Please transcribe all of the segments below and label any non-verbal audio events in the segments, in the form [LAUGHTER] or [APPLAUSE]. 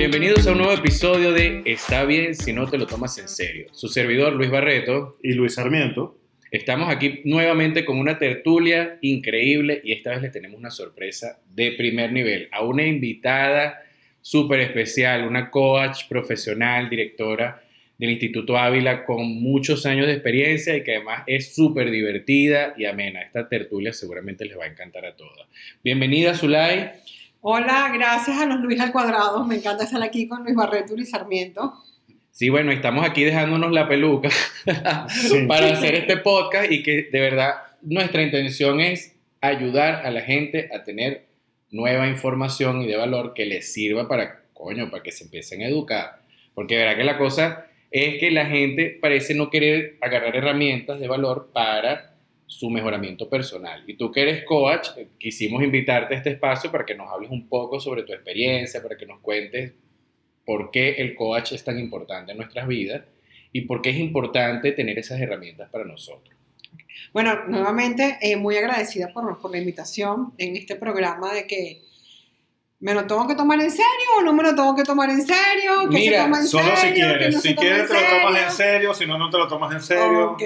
Bienvenidos a un nuevo episodio de Está bien si no te lo tomas en serio. Su servidor Luis Barreto. Y Luis Sarmiento. Estamos aquí nuevamente con una tertulia increíble y esta vez le tenemos una sorpresa de primer nivel a una invitada súper especial, una coach profesional, directora del Instituto Ávila con muchos años de experiencia y que además es súper divertida y amena. Esta tertulia seguramente les va a encantar a todas. Bienvenida, Zulay. Hola, gracias a los Luis al cuadrado. Me encanta estar aquí con Luis Barreto y Sarmiento. Sí, bueno, estamos aquí dejándonos la peluca [LAUGHS] para hacer este podcast y que de verdad nuestra intención es ayudar a la gente a tener nueva información y de valor que les sirva para, coño, para que se empiecen a educar. Porque verá que la cosa es que la gente parece no querer agarrar herramientas de valor para su mejoramiento personal. Y tú que eres coach, eh, quisimos invitarte a este espacio para que nos hables un poco sobre tu experiencia, para que nos cuentes por qué el coach es tan importante en nuestras vidas y por qué es importante tener esas herramientas para nosotros. Bueno, nuevamente eh, muy agradecida por, por la invitación en este programa de que ¿Me lo tengo que tomar en serio o no me lo tengo que tomar en serio? ¿Qué Mira, se toma en Solo serio? si ¿Qué quieres. no si quieres te lo tomas en serio, si no, no te lo tomas en serio. Ok.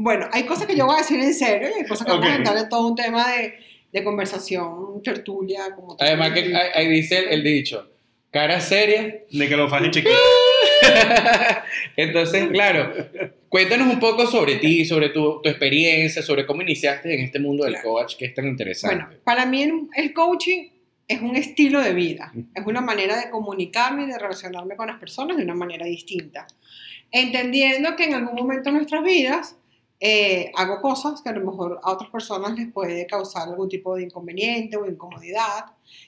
Bueno, hay cosas que yo voy a decir en serio y hay cosas que vamos a entrar en todo un tema de, de conversación, tertulia, como Además que ahí dice el, el dicho, cara seria. De que lo fajes chiquito. [LAUGHS] Entonces, claro, cuéntanos un poco sobre ti, sobre tu, tu experiencia, sobre cómo iniciaste en este mundo del Claro. coach que es tan interesante. Bueno, para mí el- el coaching es un estilo de vida, es una manera de comunicarme y de relacionarme con las personas de una manera distinta. Entendiendo que en algún momento de nuestras vidas eh, hago cosas que a lo mejor a otras personas les puede causar algún tipo de inconveniente o incomodidad.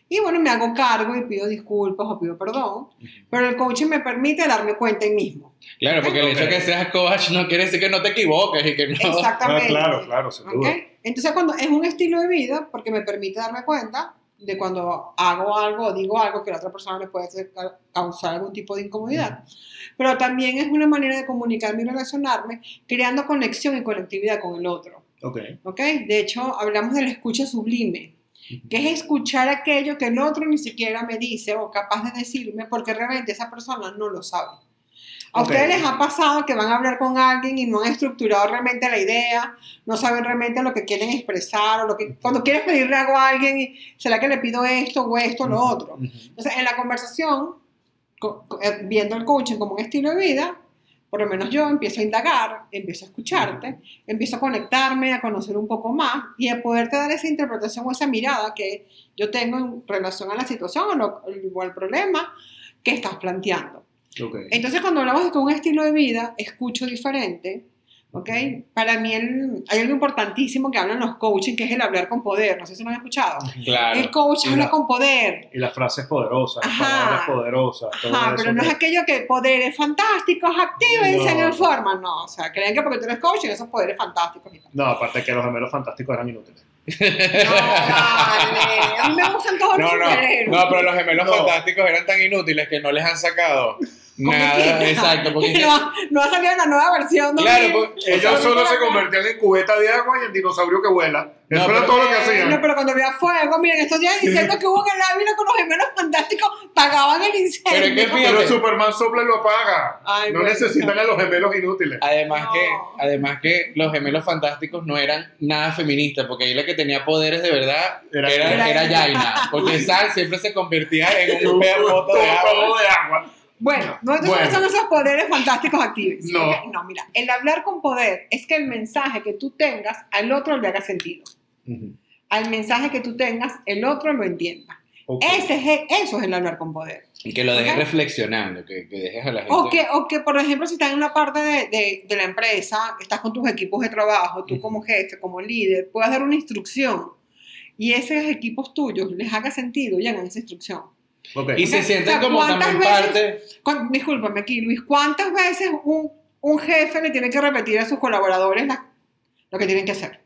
Y bueno, me hago cargo y pido disculpas o pido perdón, pero el coaching me permite darme cuenta en mismo. Claro, porque el hecho de que seas coach no quiere decir que no te equivoques y que no... Ah, Exactamente. claro, claro, sin ¿Ok? duda. Entonces, cuando es un estilo de vida, porque me permite darme cuenta de cuando hago algo o digo algo que la otra persona le puede hacer ca- causar algún tipo de incomodidad. Pero también es una manera de comunicarme y relacionarme, creando conexión y conectividad con el otro. Ok. ¿Ok? De hecho, hablamos de la escucha sublime, que es escuchar aquello que el otro ni siquiera me dice o capaz de decirme, porque realmente esa persona no lo sabe. A Ok. ustedes les ha pasado que van a hablar con alguien y no han estructurado realmente la idea, no saben realmente lo que quieren expresar, o lo que cuando quieres pedirle algo a alguien, y, ¿será que le pido esto o esto o lo otro? Entonces, en la conversación, co- co- eh, viendo el coaching como un estilo de vida, por lo menos yo empiezo a indagar, empiezo a escucharte, empiezo a conectarme, a conocer un poco más y a poderte dar esa interpretación o esa mirada que yo tengo en relación a la situación o, lo- o al problema que estás planteando. Ok. Entonces, cuando hablamos de un estilo de vida, escucho diferente, ¿ok? Para mí el- hay algo importantísimo que hablan los coaching, que es el hablar con poder. No sé si lo han escuchado. Claro. El coach Y habla la- con poder. Y las frases poderosas, las Ajá. palabras poderosas. todo Ajá, pero no que- es aquello que poderes fantásticos, actívense No. en forma. No, o sea, creen que porque tú eres coaching, esos poderes fantásticos y. No, aparte que los gemelos fantásticos eran inútiles. No, vale. A mí me gustan todos los No, no, superhéroes. no, pero los gemelos No. fantásticos eran tan inútiles que no les han sacado nada. [LAUGHS] Exacto, porque No, no ha salido la nueva versión. ¿no? Claro, pues, Ellos no solo se convertían en cubeta de agua y en dinosaurio que vuela. Eso No, era pero- todo lo que No, hacían. pero cuando había fuego, miren, estos días diciendo que hubo en el Ávila con los gemelos fantásticos, pagaban el incendio. Pero es que fíjate- Pero Superman sopla y lo apaga. Ay, no bueno. necesitan a los gemelos inútiles. Además No. que, además que los gemelos fantásticos no eran nada feministas, porque ahí la que tenía poderes de verdad Era- era, era, era. Yaina, porque [LAUGHS] Sal siempre se convertía en un pedazo de agua. todo de agua. Bueno, no entonces Bueno. son esos poderes fantásticos activos. No. ¿ok? No, mira, el hablar con poder es que el mensaje que tú tengas al otro le haga sentido. Al mensaje que tú tengas, el otro lo entienda. Ok. Ese es, eso es el hablar con poder. Y que lo dejes Ok. reflexionando, que, que dejes a la gente. O que, o que, por ejemplo, si estás en una parte de, de- de la empresa, estás con tus equipos de trabajo, tú Ujú. como jefe, como líder, puedas dar una instrucción y esos equipos tuyos les haga sentido y hagan esa instrucción. Ok. Y se O sienten sea, como ¿cuántas también veces- parte. Cu- Discúlpame aquí, Luis, ¿cuántas veces un, un jefe le tiene que repetir a sus colaboradores la- lo que tienen que hacer?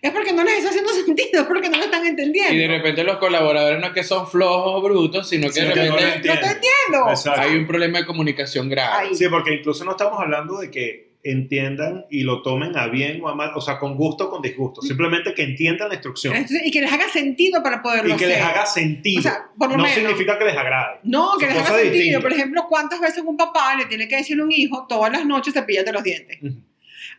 Es porque no les está haciendo [LAUGHS] sentido, es porque no lo están entendiendo. Y de repente los colaboradores no es que son flojos o brutos, sino que Sino de que no repente lo no te entiendo. Exacto. hay un problema de comunicación grave. Ahí. Sí, porque incluso no estamos hablando de que entiendan y lo tomen a bien o a mal, o sea, con gusto o con disgusto. Simplemente que entiendan la instrucción Entonces, y que les haga sentido para poderlo y que les hacer. haga sentido. O sea, por lo no menos. significa que les agrade. No, que Son les haga sentido. distintas. Por ejemplo, ¿cuántas veces un papá le tiene que decirle a un hijo todas las noches cepillate los dientes?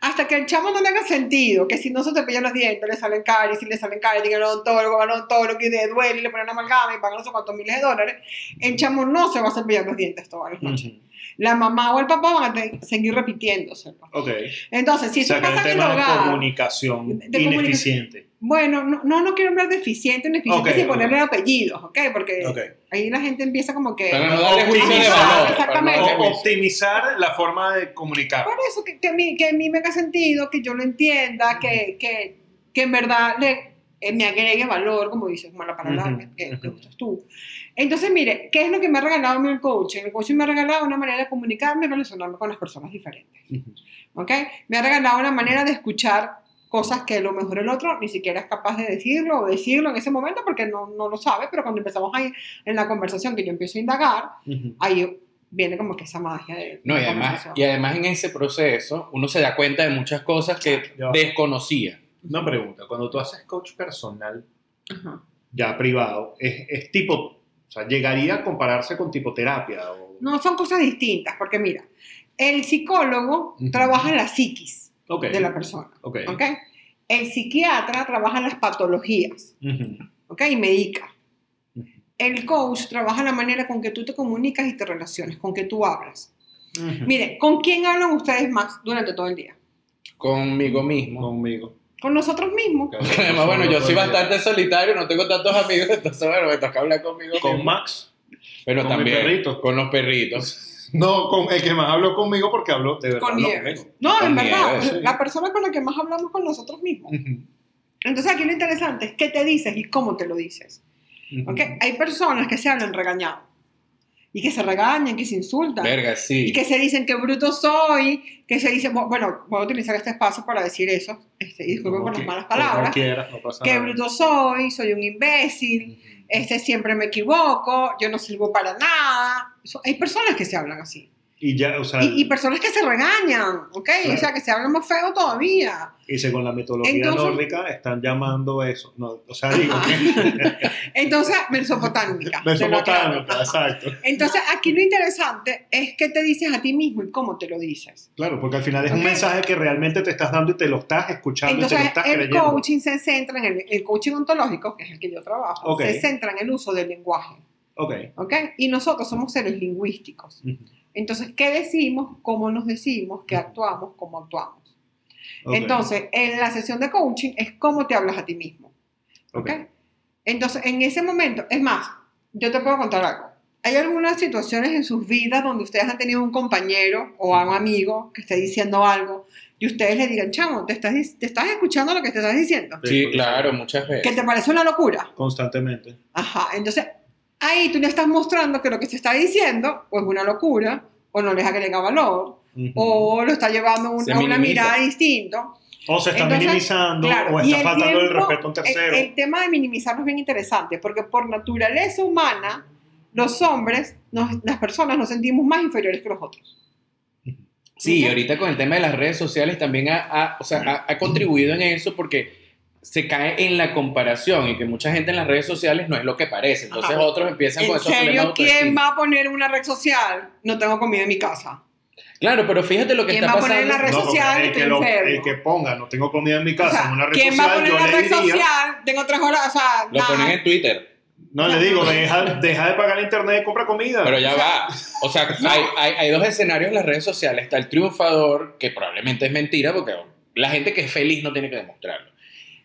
Hasta que el chamo no le haga sentido, que si no se cepilla los dientes, le salen caries, si le salen caries, tiene el odontólogo, al odontólogo y le duele, y le ponen amalgama y pagan no sé cuántos miles de dólares, el chamo no se va a cepillar los dientes todas las noches. La mamá o el papá van a seguir repitiéndoselo. Ok. Entonces, si o eso sea, que pasa en el tema de hogar, comunicación de ineficiente. bueno, no, no, no quiero hablar de eficiente, ineficiente Ok, sin ok. ponerle apellidos, ¿ok? Porque ahí la gente empieza como que... Para no darle juicio de Optimizar, valor. exactamente. para no O optimizar la forma de comunicar. Por eso que, que, a mí, que a mí me haga sentido, que yo lo entienda, que, que, que en verdad le, eh, me agregue valor, como dices, como la palabra Ujú, que, que ujú. usas tú. Entonces, mire, ¿qué es lo que me ha regalado el coaching? El coaching me ha regalado una manera de comunicarme y relacionarme con las personas diferentes. Ujú. ¿Ok? Me ha regalado una manera de escuchar cosas que a lo mejor el otro ni siquiera es capaz de decirlo o decirlo en ese momento porque no, no lo sabe, pero cuando empezamos ahí en la conversación que yo empiezo a indagar, ahí viene como que esa magia de No, y además, y además en ese proceso uno se da cuenta de muchas cosas que desconocía. Una pregunta. Cuando tú haces coach personal, Ajá. ya privado, es, es tipo, o sea, llegaría a compararse con tipo terapia. O... No, son cosas distintas, porque mira, el psicólogo Ujú. trabaja en la psiquis de la persona, Ok. ¿ok? El psiquiatra trabaja en las patologías, Ujú. ¿ok? Y medica. El coach trabaja la manera con que tú te comunicas y te relaciones, con que tú hablas. Mire, ¿con quién hablan ustedes más durante todo el día? Conmigo mismo. Conmigo. Con nosotros mismos. Además, bueno, yo soy bastante solitario, no tengo tantos amigos, [LAUGHS] entonces, bueno, me toca hablar conmigo. Con mismo. Max. Pero con mi también perrito. con los perritos. [LAUGHS] No, con el que más hablo conmigo porque hablo de verdad. Con Nieves. conmigo. No, en verdad, sí. la persona con la que más hablamos con nosotros mismos. Entonces aquí lo interesante es qué te dices y cómo te lo dices. ¿ok? Hay personas que se hablan regañado y que se regañan, que se insultan Verga, sí. y que se dicen que bruto soy, que se dicen, bueno, voy a utilizar este espacio para decir eso, este, disculpen por las malas palabras, quieras, no pasa que nada. bruto soy, soy un imbécil, este, siempre me equivoco, yo no sirvo para nada. Eso- hay personas que se hablan así. Y ya, o sea, Y, y personas que se regañan, ¿ok? Claro. O sea, que se hablan más feo todavía. y según la mitología Entonces- nórdica están llamando eso. No, o sea, digo que [LAUGHS] Entonces, mesopotámica. Mesopotámica, exacto. Entonces, aquí lo interesante es qué te dices a ti mismo y cómo te lo dices. Claro, porque al final es un Ok. mensaje que realmente te estás dando y te lo estás escuchando y te Entonces, lo estás el creyendo. coaching se centra en el, el coaching ontológico, que es el que yo trabajo, Ok. se centra en el uso del lenguaje, Ok. ¿ok? Y nosotros somos seres lingüísticos. Ujú. Entonces, ¿qué decimos? ¿Cómo nos decimos? ¿Qué actuamos? ¿Cómo actuamos? Ok. Entonces, en la sesión de coaching es cómo te hablas a ti mismo, Ok. ¿ok? Entonces, en ese momento, es más, yo te puedo contar algo. ¿Hay algunas situaciones en sus vidas donde ustedes han tenido un compañero o a un amigo que esté diciendo algo y ustedes le digan, chamo, ¿te estás, te estás escuchando lo que te estás diciendo? Sí, claro, muchas ¿Que veces. te parece una locura? Constantemente. Ajá, entonces ahí tú le estás mostrando que lo que se está diciendo o es una locura o no les agrega valor o lo está llevando a una, a mirada distinta. O se está Entonces, minimizando Claro, o está faltando el respeto a un tercero. El, el tema de minimizarlo es bien interesante, porque por naturaleza humana, los hombres, nos- las personas, nos sentimos más inferiores que los otros. Sí, Ok. ahorita con el tema de las redes sociales también ha, ha- o sea, ha, ha contribuido en eso porque se cae en la comparación y que mucha gente en las redes sociales no es lo que parece. Entonces Ajá. otros empiezan con ¿En esos problemas de serio quién va a poner una red social? No tengo comida en mi casa. Claro, pero fíjate lo que ¿Quién está va a poner pasando. en la red No, social? el que, lo- el que ponga, no tengo comida en mi O casa, sea, en una red ¿Quién social, va a poner en la red diría, social? Tengo tres horas, o sea, Lo nada. ponen en Twitter, no le digo, deja, deja de pagar el internet y compra comida. pero ya va. O sea, hay, hay, hay dos escenarios en las redes sociales. Está el triunfador, que probablemente es mentira porque la gente que es feliz no tiene que demostrarlo.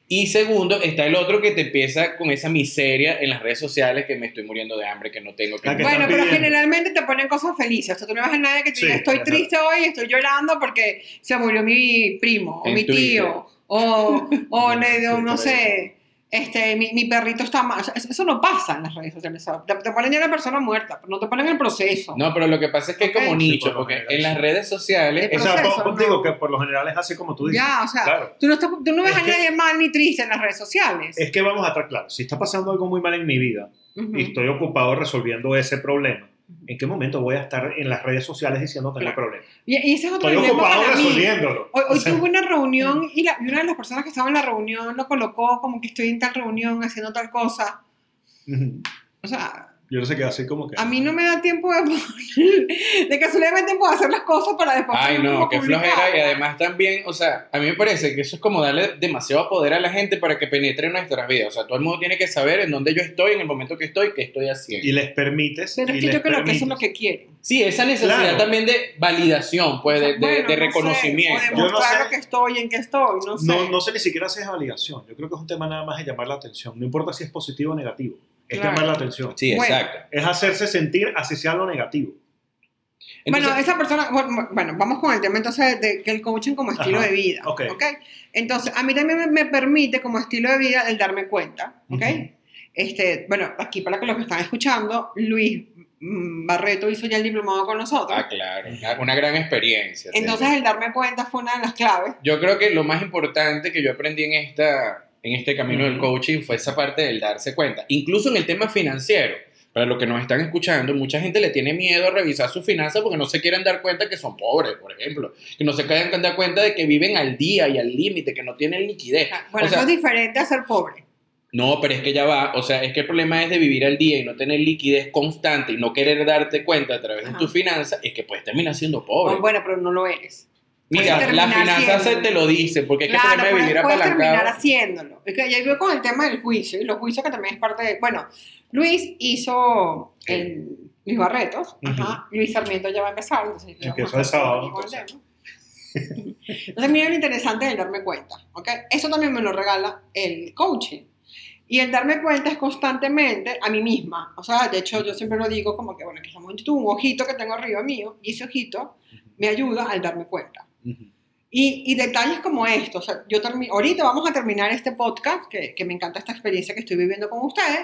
Y segundo, está el otro que te empieza con esa miseria en las redes sociales, que me estoy muriendo de hambre, que no tengo que... Que Bueno, pero generalmente te ponen cosas felices. O sea, tú no vas a nadie que te Sí, diga, estoy es triste hoy, estoy llorando porque se murió mi primo, o En mi Twitter. tío, o, o [LAUGHS] le dio, Sí, no por sé, este, mi, mi perrito está mal. Eso eso no pasa en las redes sociales. Te, te ponen ya la persona muerta, pero no te ponen el proceso. No, pero lo que pasa es que es como. Sí, nicho, por porque en las redes sociales... El o sea, proceso, po- no. digo que por lo general es así como tú dices. ya, o sea, Claro. tú, no estás- tú no ves Es a que- nadie mal ni triste en las redes sociales. Es que vamos a estar claros, si está pasando algo muy mal en mi vida y estoy ocupado resolviendo ese problema, ¿En qué momento voy a estar en las redes sociales diciendo que Claro. tengo problemas? Y, y ese es otro Estoy dilema ocupado para mí. resolviéndolo. Hoy, hoy O sea, tuve una reunión y, la- y una de las personas que estaba en la reunión lo colocó como que estoy en tal reunión haciendo tal cosa. ujú. O sea, Yo no sé qué así como que... a mí no me da tiempo de [LAUGHS] poner, de casualidad me tiempo de hacer las cosas para después. Ay, no, qué flojera. Y además también, o sea, a mí me parece que eso es como darle demasiado poder a la gente para que penetre en nuestras vidas. O sea, todo el mundo tiene que saber en dónde yo estoy, en el momento que estoy, qué estoy haciendo. Y les permites... Pero y es que yo creo que eso es lo que quieren. Sí, esa necesidad Claro. también de validación, pues, de, de- Bueno, de no sé, reconocimiento. Yo no sé. lo que estoy, en qué estoy, no sé. No, no sé ni siquiera si es validación. Yo creo que es un tema nada más de llamar la atención. No importa si es positivo o negativo. Es Claro. llamar la atención. Sí, Bueno. exacto. Es hacerse sentir así sea lo negativo. bueno, esa persona, bueno, vamos con el tema entonces de que el coaching como estilo Ajá, de vida, ok. ¿ok? Entonces, a mí también me, me permite como estilo de vida el darme cuenta, ¿ok? Este, bueno, aquí para que los que están escuchando, Luis Barreto hizo ya el diplomado con nosotros. ah, claro, una, una gran experiencia. sí. Entonces, el darme cuenta fue una de las claves. yo creo que lo más importante que yo aprendí en, esta, en este camino del coaching fue esa parte del darse cuenta. Incluso en el tema financiero. Para los que nos están escuchando, mucha gente le tiene miedo a revisar sus finanzas porque no se quieren dar cuenta que son pobres, por ejemplo. Que no se quieren dar cuenta de que viven al día y al límite, que no tienen liquidez. Bueno, O sea, eso es diferente a ser pobre. No, pero es que ya va, o sea, es que el problema es de vivir al día y no tener liquidez constante y no querer darte cuenta a través de tus finanzas, es que puedes terminar siendo pobre. Bueno, pero no lo eres. Mira, puedes la finanza se te lo dice, porque es que el Claro, puedes, vivir puedes terminar haciéndolo. Es que ya iba con el tema del juicio, y los juicios que también es parte de... Bueno, Luis hizo el, Luis Barretos, ajá, Luis Sarmiento ya va a empezar. Entonces, Empezó el sábado, entonces. Entonces, mira lo interesante del darme cuenta, ¿ok? Eso también me lo regala el coaching. Y el darme cuenta es constantemente a mí misma. O sea, de hecho, yo siempre lo digo como que, bueno, que estamos en YouTube, un ojito que tengo arriba mío, y ese ojito me ayuda al darme cuenta. Y, y detalles como esto, o sea, yo termi- ahorita vamos a terminar este podcast, que, que me encanta esta experiencia que estoy viviendo con ustedes,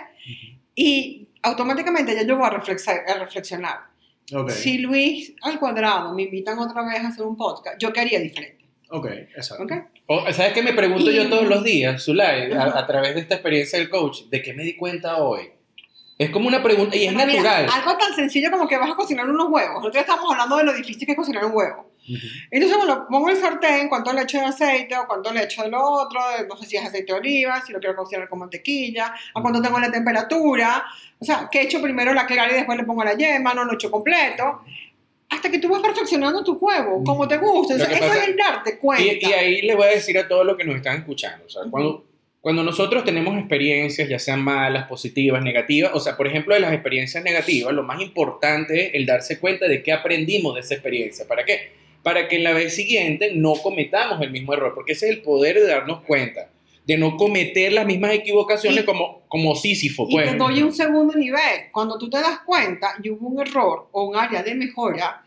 y automáticamente ya yo voy a, reflexar- a reflexionar. Ok, Si Luis al cuadrado me invitan otra vez a hacer un podcast, yo qué haría diferente, ok, exacto. ¿ok? O, ¿Sabes qué me pregunto Y- yo todos los días, Zulay, a, Ajá. a través de esta experiencia del coach? ¿De qué me di cuenta hoy? Es como una pregunta, y es Pero mira, natural. algo tan sencillo como que vas a cocinar unos huevos. Nosotros estamos hablando de lo difícil que es cocinar un huevo. Entonces, bueno, pongo el sartén, cuánto le echo de aceite o cuánto le echo de lo otro, no sé si es aceite de oliva, si lo quiero cocinar con mantequilla, a cuánto tengo la temperatura, o sea, que echo primero la clara y después le pongo la yema, no lo echo completo, hasta que tú vas perfeccionando tu huevo, como te gusta. O sea, eso pasa- es el darte cuenta. Y, y ahí le voy a decir a todos los que nos están escuchando, o sea, cuando, cuando nosotros tenemos experiencias, ya sean malas, positivas, negativas, o sea, por ejemplo, de las experiencias negativas, lo más importante es el darse cuenta de qué aprendimos de esa experiencia. ¿Para qué? Para que en la vez siguiente no cometamos el mismo error, porque ese es el poder de darnos cuenta, de no cometer las mismas equivocaciones Y- como, como Sísifo, Y pues. te doy un segundo nivel. Cuando tú te das cuenta y hubo un error o un área de mejora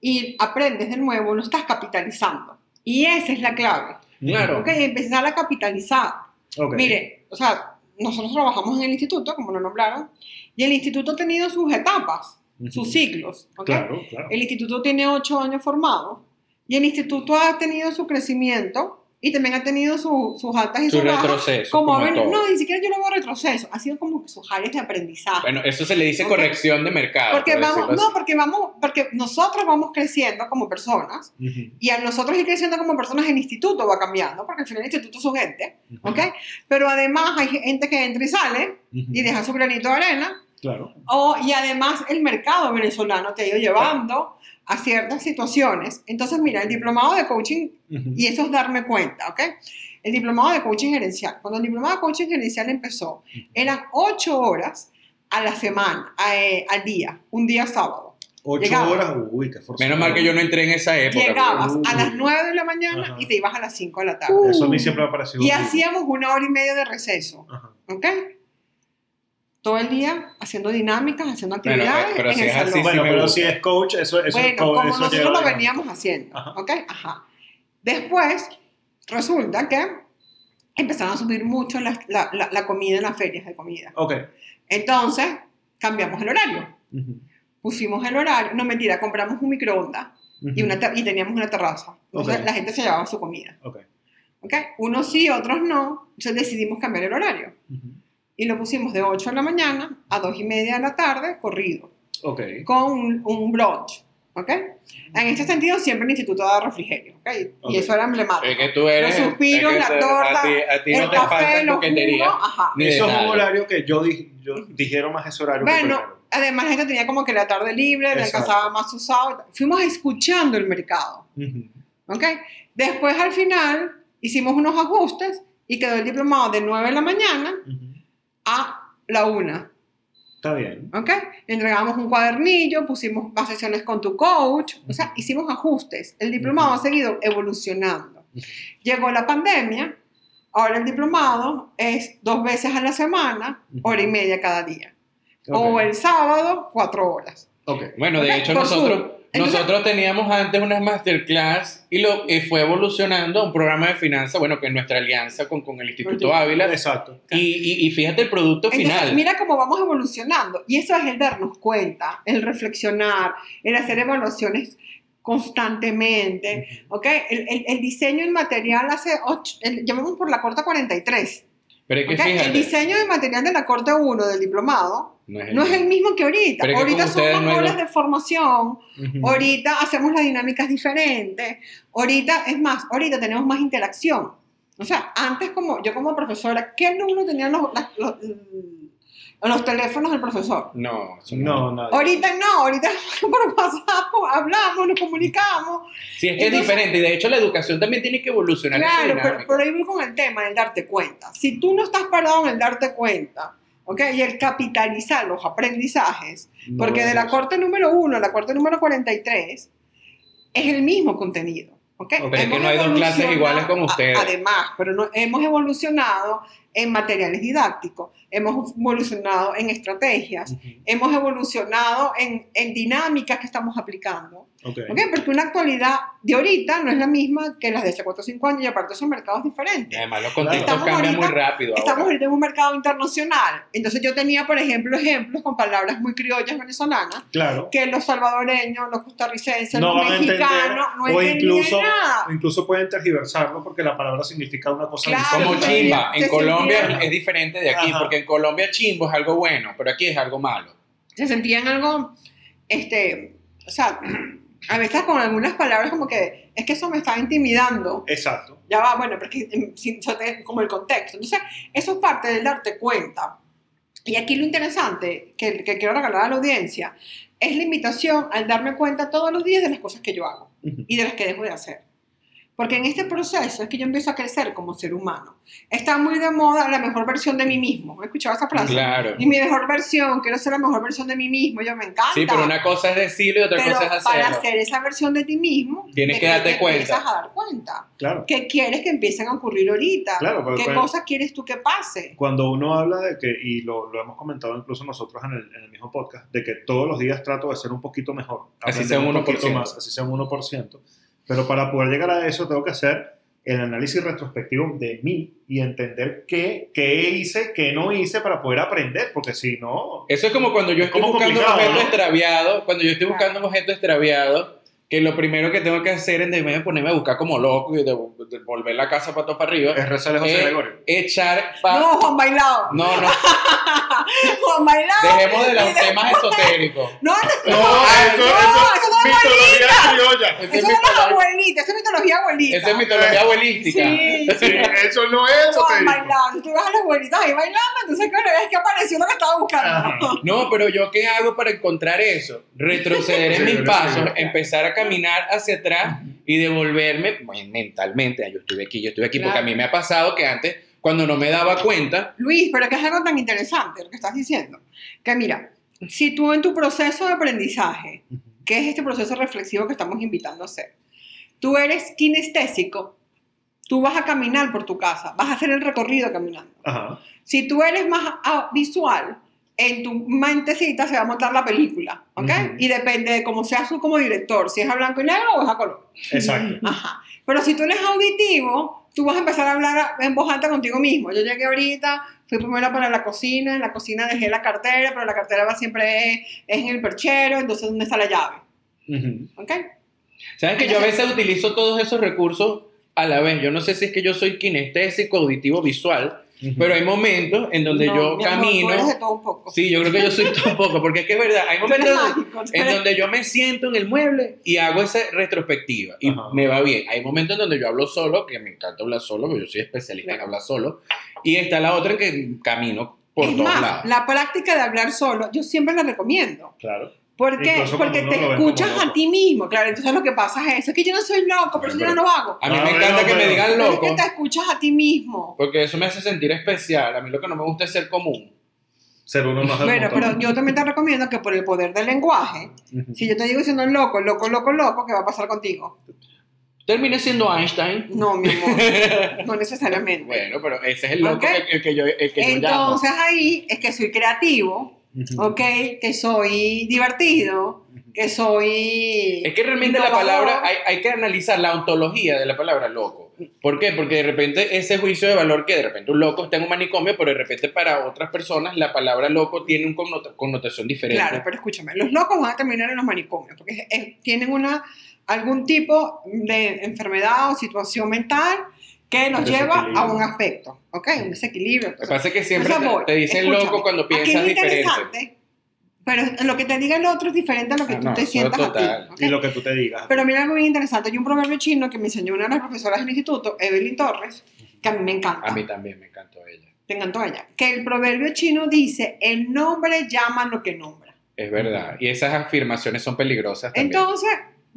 y aprendes de nuevo, lo estás capitalizando. Y esa es la clave. Claro. ¿ok? Empezar a capitalizar. Ok. Mire, o sea, nosotros trabajamos en el instituto, como lo nombraron, y el instituto ha tenido sus etapas, Sus ciclos. ¿ok? Claro, claro. El instituto tiene ocho años formado y el instituto ha tenido su crecimiento y también ha tenido su- sus altas y Su sus bajas. retroceso. Como como no, ni siquiera yo lo veo retroceso, ha sido como sus áreas de aprendizaje. Bueno, eso se le dice Ok. corrección de mercado. porque por vamos, no, porque vamos, porque nosotros vamos creciendo como personas Ujú. y al nosotros ir creciendo como personas el instituto va cambiando, porque al final el instituto es su gente, Ujú. ¿ok? Pero además hay gente que entra y sale Ujú. y deja su granito de arena, Claro. o, y además el mercado venezolano te ha ido llevando a ciertas situaciones. Entonces, mira, el diplomado de coaching, Ujú. y eso es darme cuenta, ¿ok? El diplomado de coaching gerencial. Cuando el diplomado de coaching gerencial empezó, eran ocho horas a la semana, a- eh, al día, un día sábado. Ocho Llegaba. horas, uy, qué forzado. Menos mal que yo no entré en esa época. Llegabas Uy. a las 9 de la mañana Ajá. y te ibas a las 5 de la tarde. Eso a mí siempre me ha parecido. Y horrible. hacíamos una hora y media de receso, Ajá. ¿ok? Todo el día haciendo dinámicas, haciendo Bueno, eh, actividades pero en si el es así, salón. Bueno, pero si es coach, eso, eso, bueno, co- como eso nosotros lo veníamos haciendo, Ajá. ¿ok? Ajá. Después, resulta que empezaron a subir mucho la, la- la- la comida en las ferias de comida. Ok. Entonces, cambiamos el horario. Ujú. Pusimos el horario, no mentira, compramos un microondas y, una y teníamos una terraza. Entonces, Ok. la gente se llevaba su comida. Ok. ¿ok? Unos sí, otros no. Entonces decidimos cambiar el horario. Ujú. Y lo pusimos de 8 de la mañana a 2 y media de la tarde, corrido. Ok. con un, un brunch, ¿ok? En este sentido, siempre el instituto da refrigerio, ¿ok? Ok. Y eso era emblemático. Es que tú eres. Los suspiros, es que la torta, A ti, a ti no el te café, falta los coquetería. Eso es un horario que yo, di- yo dijeron más ese horario. que Bueno, prefiero. además la gente tenía como que la tarde libre, le alcanzaba más usado. Fuimos escuchando el mercado, Ujú. ¿ok? Después, al final, hicimos unos ajustes y quedó el diplomado de 9 de la mañana Ujú. A la 1. Está bien. ¿ok? Entregamos un cuadernillo, pusimos más sesiones con tu coach, o sea, hicimos ajustes. El diplomado ha seguido evolucionando. Llegó la pandemia, ahora el diplomado es dos veces a la semana, hora y media cada día. Ok. O el sábado, cuatro horas. Ok. Bueno, de hecho, por nosotros. Nosotros teníamos antes unas masterclass y lo y fue evolucionando a un programa de finanzas, bueno, que es nuestra alianza con, con el Instituto Ávila. Exacto. Y, y, y fíjate el producto Entonces, final. mira cómo vamos evolucionando. Y eso es el darnos cuenta, el reflexionar, el hacer evaluaciones constantemente. ¿ok? El, el- el diseño en material hace, ocho, el, llamamos por la corte 43. Pero es que ¿ok? fíjate. El diseño de material de la corte 1 del diplomado no es el no es el mismo. que ahorita. Pero ahorita son más no horas de formación, Ujú. ahorita hacemos las dinámicas diferentes, ahorita, es más, ahorita tenemos más interacción. O sea, antes como yo como profesora, ¿qué alumno tenía los, los, los teléfonos del profesor? No, No, nada. Ahorita no, ahorita [LAUGHS] por WhatsApp hablamos, nos comunicamos. Sí, es que Entonces- es diferente. Y de hecho, la educación también tiene que evolucionar. Claro, pero por ahí voy con el tema del darte cuenta. Si tú no estás parado en el darte cuenta, ¿ok? Y el capitalizar los aprendizajes, No porque de la corte número 1 a la corte número 43 es el mismo contenido. ¿ok? Pero es que no hay dos clases iguales como ustedes. Además, pero no, hemos evolucionado en materiales didácticos, hemos evolucionado en estrategias, Ujú. hemos evolucionado en, en dinámicas que estamos aplicando. Ok. ¿ok? Porque una actualidad de ahorita no es la misma que las de hace 4 o 5 años y aparte son mercados Y diferentes. además, los contextos Estamos cambian ahorita- muy rápido. ahora. Estamos ahorita en un mercado internacional. Entonces yo tenía, por ejemplo, ejemplos con palabras muy criollas venezolanas Claro. que los salvadoreños, los costarricenses, No los entender, mexicanos no o entendían incluso, nada. o incluso pueden tergiversarlo porque la palabra significa una cosa Claro, Como chimba. En Colombia sentían- es diferente de aquí, Ajá. porque en Colombia chimbo es algo bueno, pero aquí es algo malo. Se sentían algo, este, o sea, a veces con algunas palabras como que es que eso me está intimidando. Exacto. ya va, bueno, pero es que em, como el contexto. Entonces, eso es parte del darte cuenta. Y aquí lo interesante que, que quiero regalar a la audiencia es la invitación al darme cuenta todos los días de las cosas que yo hago Ujú. y de las que dejo de hacer. Porque en este proceso es que yo empiezo a crecer como ser humano. Está muy de moda la mejor versión de mí mismo. ¿He escuchado esa frase? Claro. Y mi mejor versión, quiero ser la mejor versión de mí mismo, yo me encanta. Sí, pero una cosa es decirlo y otra Pero cosa es para hacerlo. hacer esa versión de ti mismo, Tienes que darte te cuenta. empiezas a dar cuenta. Claro. ¿Qué quieres que empiecen a ocurrir ahorita? Claro, porque ¿Qué cuando- cosas quieres tú que pase? Cuando uno habla de que, y lo, lo hemos comentado incluso nosotros en el, en el mismo podcast, de que todos los días trato de ser un poquito mejor. Así sea un poquito 1%. más, así sea un 1%. Pero para poder llegar a eso tengo que hacer el análisis retrospectivo de mí y entender qué, qué hice, qué no hice para poder aprender, porque si no... Eso es como cuando yo estoy buscando un objeto ¿no? extraviado, cuando yo estoy buscando un objeto extraviado, que lo primero que tengo que hacer es en vez de ponerme a buscar como loco y de, de volver la casa para todo para arriba, Es rezarle a José Gregorio. echar pa- No, Juan Bailado. No, no, [LAUGHS] Juan Bailado. dejemos de los temas esotéricos. [LAUGHS] No, no, No, no, eso, no, eso eso no es mitología criolla. Esa es Eso es mitología- abuelita, eso es mitología abuelita. esa es mitología abuelística. Sí, Sí, eso no es Juan esotérico. Bailado. Tú vas a las abuelitas ahí bailando, entonces claro, es que apareció lo que estaba buscando. Ajá. No, pero yo qué hago para encontrar eso? Retroceder en Sí, mis pasos, sí. empezar a caminar hacia atrás y devolverme bueno, mentalmente. ah, Yo estuve aquí, yo estuve aquí, porque a Claro. mí me ha pasado que antes, cuando no me daba cuenta, Luis, pero que es algo tan interesante lo que estás diciendo. Que mira, si tú en tu proceso de aprendizaje, que es este proceso reflexivo que estamos invitando a hacer, tú eres kinestésico, tú vas a caminar por tu casa, vas a hacer el recorrido caminando. Ajá. Si tú eres más ah, visual, en tu mentecita se va a montar la película, ¿ok? Y depende de cómo seas tú como director, si es a blanco y negro o es a color. Exacto. Ajá. Pero si tú eres auditivo, tú vas a empezar a hablar en voz alta contigo mismo. Yo llegué ahorita, fui primero para la cocina, en la cocina dejé la cartera, pero la cartera va siempre es, es en el perchero, entonces ¿dónde está la llave? ¿Ok? ¿sabes que yo a veces utilizo todos esos recursos a la vez? Yo no sé si es que yo soy kinestésico, auditivo, visual, pero hay momentos en donde No, yo mi amor, camino. tú eres de todo un poco. Sí, yo creo que yo soy todo un poco, porque es que es verdad, hay [LAUGHS] momentos mágico, en donde yo me siento en el mueble y hago esa retrospectiva y Ajá. me va bien. Hay momentos en donde yo hablo solo, que me encanta hablar solo, porque yo soy especialista en hablar solo, y está la otra en que camino por es todos más, lados. la práctica de hablar solo, yo siempre la recomiendo. Claro. ¿Por qué? Incluso Porque te lo escuchas a loco. ti mismo. Claro, entonces lo que pasa es eso, es que yo no soy loco, por eso yo no lo hago. A mí No, me encanta que me digan Pero es loco, que te escuchas a ti mismo. porque eso me hace sentir especial. A mí lo que no me gusta es ser común. Ser uno más Bueno, pero yo también te recomiendo que por el poder del lenguaje, si yo te digo siendo loco, loco, loco, loco, ¿qué va a pasar contigo? Terminé siendo Einstein. No, mi amor, [LAUGHS] no necesariamente. Bueno, pero ese es el loco el que yo, el que yo llamo. Entonces ahí es que soy creativo, ¿ok? Que soy divertido, que soy... Es que realmente la palabra, hay, hay que analizar la ontología de la palabra loco. ¿Por qué? Porque de repente ese juicio de valor que de repente un loco está en un manicomio, pero de repente para otras personas la palabra loco tiene una connotación diferente. Claro, pero escúchame, los locos van a terminar en los manicomios porque es- es- tienen una, algún tipo de enfermedad o situación mental que los lleva a un aspecto, ¿ok? Un desequilibrio. Lo que pasa es que siempre voy, te, dicen loco cuando aquí piensas lo diferente. interesante, Pero lo que te diga el otro es diferente a lo que Ah, tú no, te sientas a total. ti. ¿ok? Y lo que tú te digas. Pero mira algo bien interesante. Hay un proverbio chino que me enseñó una de las profesoras del instituto, Evelyn Torres, que a mí me encanta. A mí también me encantó ella. Te encantó ella. Que el proverbio chino dice, el nombre llama lo que nombra. Es verdad. Y esas afirmaciones son peligrosas también. Entonces,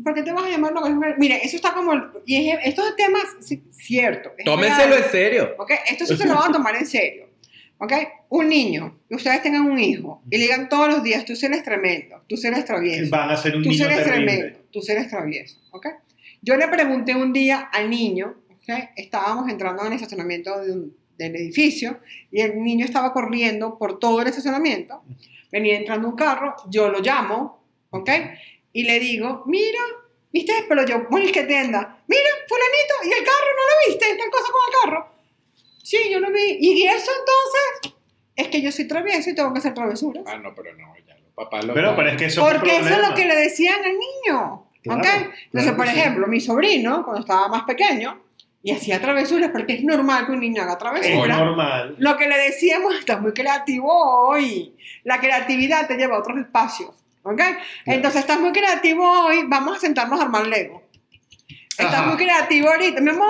¿por qué te vas a llamar lo que nombra? Mire, eso está como... Y es- estos temas, sí, cierto. es Tómenselo real. en serio. ¿ok? Esto sí se lo van a tomar en serio. ¿Ok? Un niño, que ustedes tengan un hijo y le digan todos los días, tú eres tremendo, tú eres travieso, Van a ser un tú niño eres terrible. tremendo, tú eres travieso. ¿Ok? Yo le pregunté un día al niño, ¿ok? Estábamos entrando en el estacionamiento de un- del edificio y el niño estaba corriendo por todo el estacionamiento. Venía entrando un carro, yo lo llamo, ¿ok? Y le digo, mira, ¿viste? Pero yo, bueno, que tienda, mira, fulanito, ¿y el carro no lo viste? Tal cosa con el carro. Sí, yo lo vi. ¿Y eso entonces? Es que yo soy travieso y tengo que hacer travesuras. Ah, no, pero no, ya los papás lo Pero, pero es que eso es Porque eso es lo que le decían al niño. Claro, ¿ok? claro Entonces, por que sí. ejemplo, mi sobrino, cuando estaba más pequeño, y hacía travesuras, porque es normal que un niño haga Es travesuras. normal. Lo que le decíamos, estás muy creativo hoy. La creatividad te lleva a otros espacios. ¿Ok? Entonces, estás muy creativo hoy, vamos a sentarnos a armar Lego. Estás Ajá. muy creativo ahorita. Mi amor,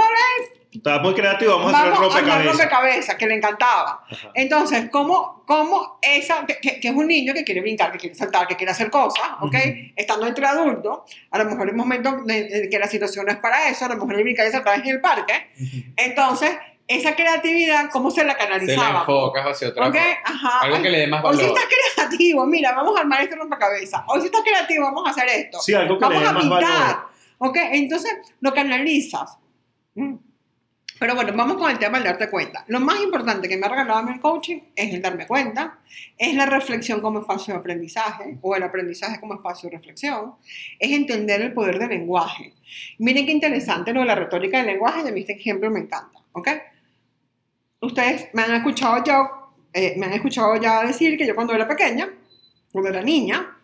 Estás muy creativo, vamos, a hacer el vamos a rompecabezas. rompecabezas, que le encantaba. Ajá. Entonces, ¿cómo, cómo esa, que, que- es un niño que quiere brincar, que quiere saltar, que quiere hacer cosas, ¿ok? Ujú. Estando entre adultos, a lo mejor hay momentos de, de que la situación no es para eso, a lo mejor el brincar y saltar es en el parque. Entonces, esa creatividad, ¿cómo se la Se la canalizaba? enfocas hacia otra ¿Ok? cosa. Ajá. Algo Ay, que le dé más Hoy sí valor. estás creativo, mira, vamos a armar este rompecabezas. Hoy sí estás creativo, vamos a hacer esto. Sí, algo que le vamos dé a más pintar. valor. ¿Ok? Entonces, lo canalizas. Mm. Pero bueno, vamos con el tema del darte cuenta. Lo más importante que me ha regalado a mí el coaching es el darme cuenta, es la reflexión como espacio de aprendizaje o el aprendizaje como espacio de reflexión, es entender el poder del lenguaje. Miren qué interesante lo de la retórica del lenguaje, y a mí este ejemplo me encanta, ¿ok? Ustedes me han escuchado yo, eh, me han escuchado ya decir que yo cuando era pequeña, cuando era niña,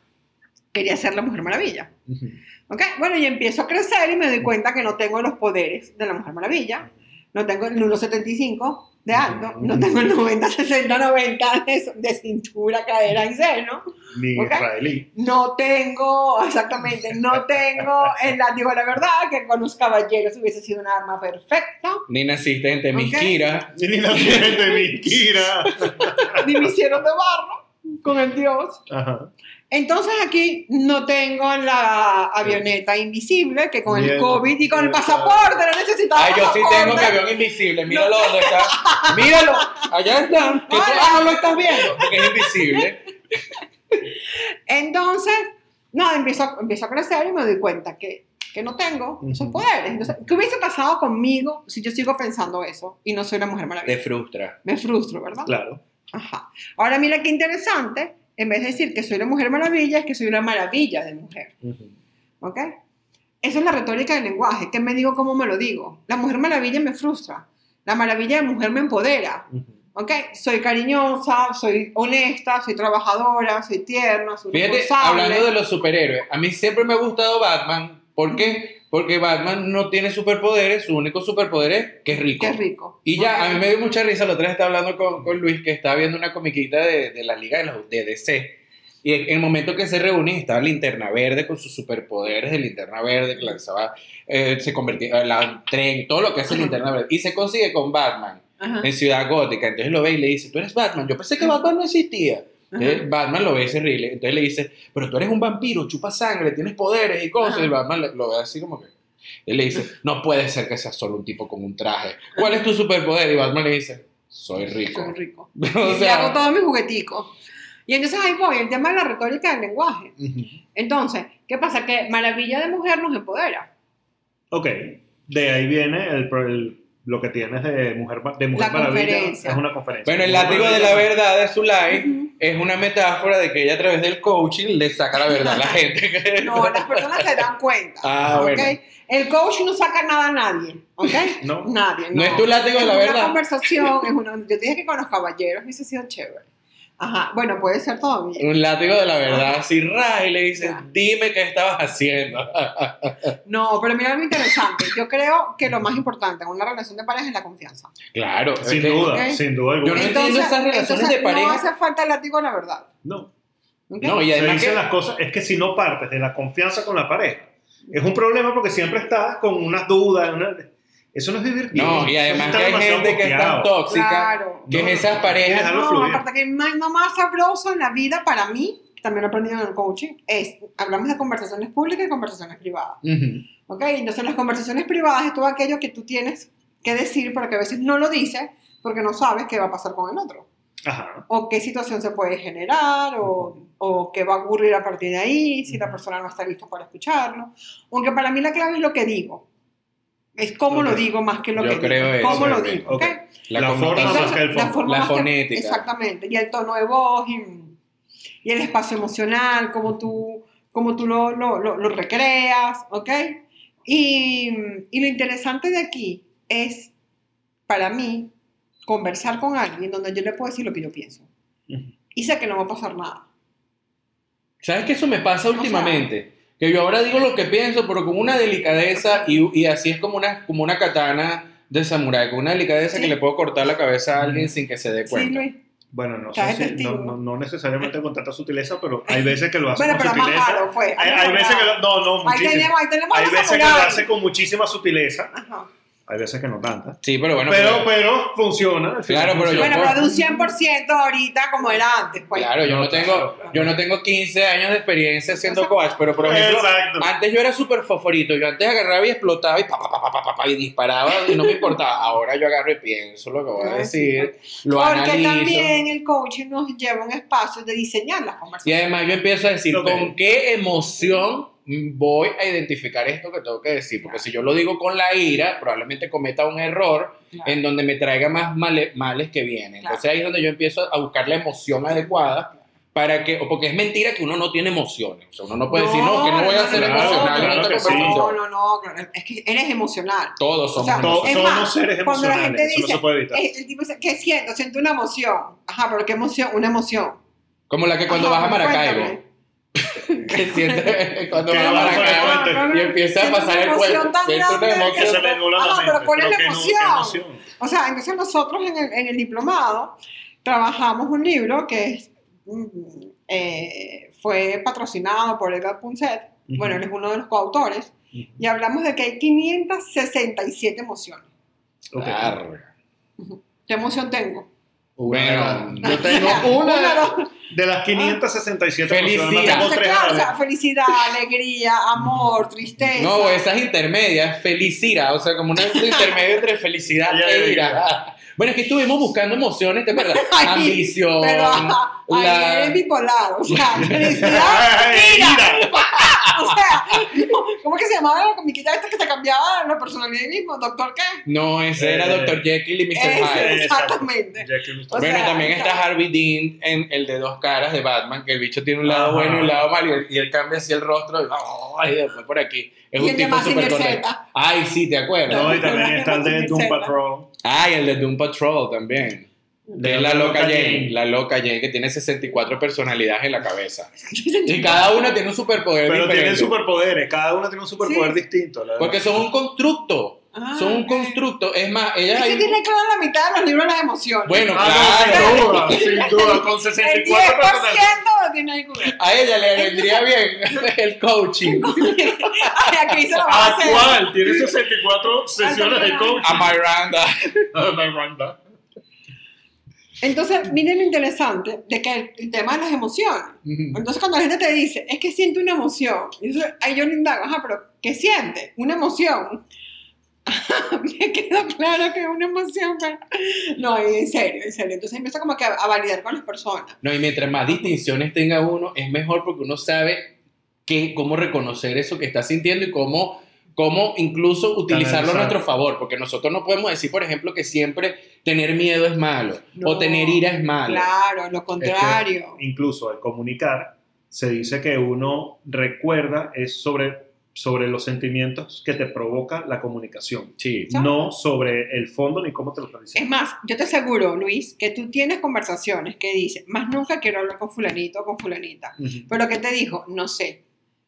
quería ser la Mujer Maravilla. Ujú. ¿Ok? Bueno, y empiezo a crecer y me doy cuenta que no tengo los poderes de la Mujer Maravilla. No tengo el 1,75 de alto, no tengo el 90, 60, 90 de, de cintura, cadera y seno. Ni israelí. No tengo, exactamente, no tengo, el digo la verdad, que con los caballeros hubiese sido un arma perfecta. Ni naciste en Temisquira. Ni la gente de Miquira. Ni me hicieron de barro con el dios. Ajá. Entonces aquí no tengo la avioneta invisible, que con el COVID y con el pasaporte no necesitaba Ay, yo sí tengo un avión invisible. Míralo dónde está. [LAUGHS] Míralo. Allá está. Que tú Hola. ah, no lo estás viendo. [LAUGHS] Porque es invisible. Entonces, no, empiezo, a- empiezo a crecer y me doy cuenta que, que no tengo esos poderes. Entonces, ¿qué hubiese pasado conmigo si yo sigo pensando eso y no soy la mujer Te maravilla? frustra. Me frustro, ¿verdad? Claro. Ajá. Ahora mira qué interesante, en vez de decir que soy la mujer maravilla, es que soy una maravilla de mujer. Ujú. ¿Ok? Esa es la retórica del lenguaje. ¿Qué me digo? ¿Cómo me lo digo? La mujer maravilla me frustra. La maravilla de mujer me empodera. Ujú. ¿Ok? Soy cariñosa, soy honesta, soy trabajadora, soy tierna, soy Fíjate, responsable. hablando de los superhéroes, a mí siempre me ha gustado Batman. ¿Por qué? Porque Batman no tiene superpoderes, su único superpoder es que es rico. Qué rico. Y ya, Ok. a mí me dio mucha risa, la otra vez estaba hablando con, con Luis, que estaba viendo una comiquita de, de la Liga de, los, de DC. Y en el momento que se reúnen, estaba Linterna Verde con sus superpoderes de Linterna Verde, que lanzaba, eh, se convertía en la tren, todo lo que hace. Linterna Verde. Y se consigue con Batman Ajá. en Ciudad Gótica. Entonces lo ve y le dice, tú eres Batman. Yo pensé que Batman no existía. Entonces Ajá. Batman lo ve y se ríe. Entonces le dice, pero tú eres un vampiro, chupas sangre, tienes poderes y cosas. Ajá. Y Batman le- lo ve así como que... Él le dice, no puede ser que seas solo un tipo con un traje. ¿Cuál es tu superpoder? Y Batman le dice, soy rico. Soy rico. [LAUGHS] o y hago sea, todos mis jugueticos. Y entonces ahí voy, el tema de la retórica del lenguaje. Entonces, ¿qué pasa? Que maravilla de mujer nos empodera. Ok, de ahí viene el- lo que tienes de Mujer, de mujer La Maravilla. conferencia. Es una conferencia. bueno, el látigo de la verdad de Zulay Ujú. es una metáfora de que ella a través del coaching le saca la verdad a la gente. No, las personas se dan cuenta. [LAUGHS] Ah, bueno. El coach no saca nada a nadie, ¿ok? No. Nadie. No es tu látigo de la Es verdad. una conversación, es una, yo te dije que con los caballeros hubiese sido chévere. Ajá, bueno, puede ser todavía. Un látigo de la verdad, así ra, y le dice, Ya. dime qué estabas haciendo. [LAUGHS] No, pero mira lo interesante. Yo creo que lo más importante en una relación de pareja es la confianza. claro, Sin que- duda, sin duda Yo no alguna. entiendo esas relaciones entonces de pareja. No hace falta el látigo de la verdad. No. No, y Se además dicen que- las cosas, es que si no partes de la confianza con la pareja, es un problema porque siempre estás con unas dudas. una- Eso no es vivir bien. No, y además que hay gente que es tan tóxica, Claro. que No, es esas parejas... No, fluir. aparte que no hay nada más sabroso en la vida para mí, también lo he aprendido en el coaching, es, hablamos de conversaciones públicas y conversaciones privadas. Ujú. ¿Ok? Entonces las conversaciones privadas es todo aquello que tú tienes que decir, pero que a veces no lo dices porque no sabes qué va a pasar con el otro. Ajá. O qué situación se puede generar, o, o qué va a ocurrir a partir de ahí, si la persona no está lista para escucharlo. Aunque para mí la clave es lo que digo. Es cómo lo digo más que lo Yo que creo digo. eso, Cómo lo digo, Ok. ¿ok? La, La forma connotación- más que el fondo. forma La más que- fonética. exactamente. Y el tono de voz y, y el espacio emocional, cómo tú, cómo tú lo, lo, lo, lo recreas, ¿ok? Y, y lo interesante de aquí es, para mí, conversar con alguien donde yo le puedo decir lo que yo pienso. Y sé que no va a pasar nada. ¿Sabes que eso me pasa últimamente? Que yo ahora digo lo que pienso, pero con una delicadeza y, y así es como una, como una katana de samurái, con una delicadeza Sí. que le puedo cortar la cabeza a alguien sin que se dé Sí, cuenta. Luis. Bueno, no sé si, no, no, no necesariamente con tanta sutileza, pero hay veces que lo hace Bueno, con pero más sutileza. raro, pues. Hay, hay veces que lo, no, no, Ahí muchísimo. tenemos, ahí tenemos Hay veces que lo hace con muchísima sutileza, Ajá. Hay veces que no tanta. Sí, pero bueno. Pero, pero funciona. al final Claro, pero yo- Bueno, funciona. pero de un 100% ahorita como era antes, pues. Claro, yo no, tengo, yo no tengo 15 años de experiencia siendo Exacto. coach, pero por ejemplo, Exacto. antes yo era súper foforito, yo antes agarraba y explotaba y, pa, pa, pa, pa, pa, pa, pa, y disparaba y no me importaba. Ahora yo agarro y pienso lo que voy a decir, lo Porque analizo. también el coaching nos lleva a un espacio de diseñar las Y conversaciones. además yo empiezo a decir con qué emoción voy a identificar esto que tengo que decir. Porque si yo lo digo con la ira, probablemente cometa un error Claro. en donde me traiga más male- males que vienen. Claro. Entonces ahí es donde yo empiezo a buscar la emoción adecuada para que, o porque es mentira que uno no tiene emociones. O sea, uno no puede decir, no, que no voy a ser no, emocional claro esta conversación. No, no, no, claro, es que eres emocional. Todos somos O sea, Todos Es emocionales. somos más, seres cuando la emocionales, gente eso no dice, se puede evitar. El tipo dice, ¿qué siento? Siento una emoción. Ajá, pero ¿qué emoción? Una emoción. Como la que cuando Ajá, vas a pero Maracaibo. cuéntame. [LAUGHS] Que sientes [LAUGHS] cuando vas a vas a Maracaibo cuente. y empieza a pasar el emoción cuento. tan Sientes una grande Que emoción. se le la mente. pero ¿cuál es la emoción? emoción. O sea, entonces nosotros en el, en el diplomado trabajamos un libro que es, mm, eh, fue patrocinado por Edgar Punset. Ujú. Bueno, él es uno de los coautores. Ujú. Y hablamos de que hay 567 emociones. Ok. Larga. ¿Qué emoción tengo? Bueno, Yo tengo [LAUGHS] Una, una de las 567 Felicidad. emociones. Tengo Entonces, tres a claro, la o sea, vez. felicidad, alegría, amor, tristeza. No, esas intermedias, felicidad, o sea, como un intermedio entre felicidad [LAUGHS] e ira. Bueno, es que estuvimos buscando emociones, ¿te acuerdas? [LAUGHS] Ay, Ambición. [LAUGHS] Pero ajá, la- eres bipolar, o sea, [LAUGHS] felicidad, Ay, ira. ira. O sea, ¿cómo es que se llamaba la comiquita esta que se cambiaba la personalidad mismo? ¿Doctor qué? No, ese era Eh, Dr. Jekyll y Mr. Hyde. exactamente. O Bueno, sea, también está. Harvey Dean en el de dos caras de Batman, que el bicho tiene un lado Ajá. bueno y un lado malo, y él, y él cambia así el rostro y, ay, después por aquí. Es Y un el de tipo súper correcto. Ay, sí, ¿te acuerdas? No, y también está el de Doom Etcétera. Patrol. Ay, el de Doom Patrol también. De la loca Jane, la loca Jane que tiene 64 personalidades en la cabeza. [LAUGHS] Y cada una tiene un superpoder Pero diferente. tienen superpoderes, cada una tiene un superpoder Sí. distinto. la. Porque son un constructo. Ah, son un constructo. Es más, ellas Es que hay... tiene clara la mitad de los libros de las emociones. Bueno, Ah, claro. no, sin duda, sin duda, con el 64 10% personas. lo tiene. A ella le vendría bien [LAUGHS] el coaching. Ay, aquí se lo va a hacer. Actual, tiene 64 sesiones de coaching. A Miranda. [LAUGHS] Miranda. Entonces, miren lo interesante de que el, el tema de las emociones. Entonces, cuando la gente te dice, es que siente una emoción, y eso, ahí yo le indago, ajá, pero ¿qué siente? Una emoción. [LAUGHS] Me quedó claro que es una emoción, pero... No, en serio, en serio. Entonces empiezo como que a, a validar con las personas. No, y mientras más distinciones tenga uno, es mejor porque uno sabe qué, cómo reconocer eso que está sintiendo y cómo, cómo incluso utilizarlo a nuestro favor. Porque nosotros no podemos decir, por ejemplo, que siempre tener miedo es malo o No, tener ira es malo. Claro, lo contrario. Incluso al comunicar, se dice que uno recuerda es sobre, sobre los sentimientos que te provoca la comunicación. Sí. No sobre el fondo ni cómo te lo está Es diciendo. más, yo te aseguro, Luis, que tú tienes conversaciones que dices, más nunca quiero hablar con fulanito o con fulanita. Pero ¿qué te dijo? No sé.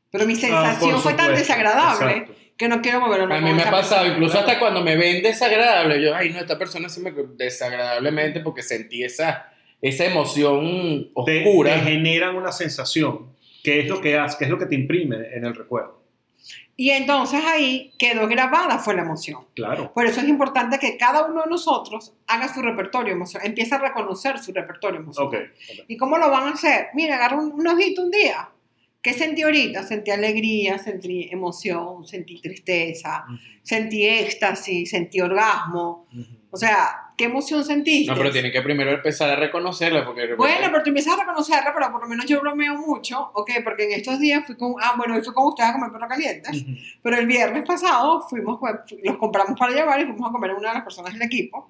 Pero mi Ah, sensación fue tan desagradable exacto. que no quiero mover A mí me ha pasado, incluso hasta cuando me ven desagradable, yo, ay, no, esta persona se me desagradablemente porque sentí esa, esa emoción Te, oscura. te generan una sensación. ¿Qué es lo que hace? ¿Qué es lo que te imprime en el recuerdo? Y entonces ahí quedó grabada fue la emoción. Claro. Por eso es importante que cada uno de nosotros haga su repertorio emocional, empiece a reconocer su repertorio emocional. Ok. ok. ¿Y cómo lo van a hacer? Mira, agarra un, un ojito un día. ¿Qué sentí ahorita? Sentí alegría, sentí emoción, sentí tristeza, sentí éxtasis, sentí orgasmo. Ujú. O sea, ¿qué emoción sentiste? No, pero tiene que primero empezar a reconocerla porque... Bueno, pero tú empiezas a reconocerla, pero por lo menos yo bromeo mucho, ¿ok? Porque en estos días fui con, ah, bueno, hoy fui con ustedes a comer perro caliente, Ujú. pero el viernes pasado fuimos, los compramos para llevar y fuimos a comer a una de las personas del equipo.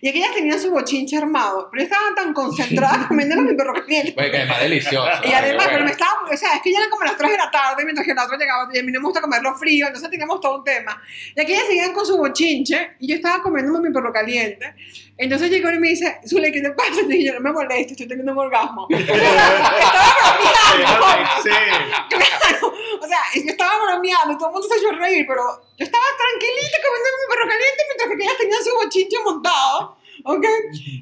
Y aquellas tenían su bochinche armado, pero estaban tan concentradas [LAUGHS] comiendo mi perro caliente. Pues que es más delicioso. Y además, Bueno. pero me estaba, o sea, es que ya eran como las 3 de la tarde, mientras que el otro llegaba, y a mí no me gusta comerlo frío, entonces teníamos todo un tema. Y aquellas seguían con su bochinche, y yo estaba comiéndome mi perro caliente. Entonces llegó y me dice, Zule, ¿qué te pasa? Y yo, no me molestes, estoy teniendo un orgasmo. [LAUGHS] estaba bromeando. Sí. Claro, o sea, yo estaba bromeando, todo el mundo se echó a reír, pero yo estaba tranquilita comiendo mi perro caliente mientras que ellas tenían su bochinche montado. ¿Ok?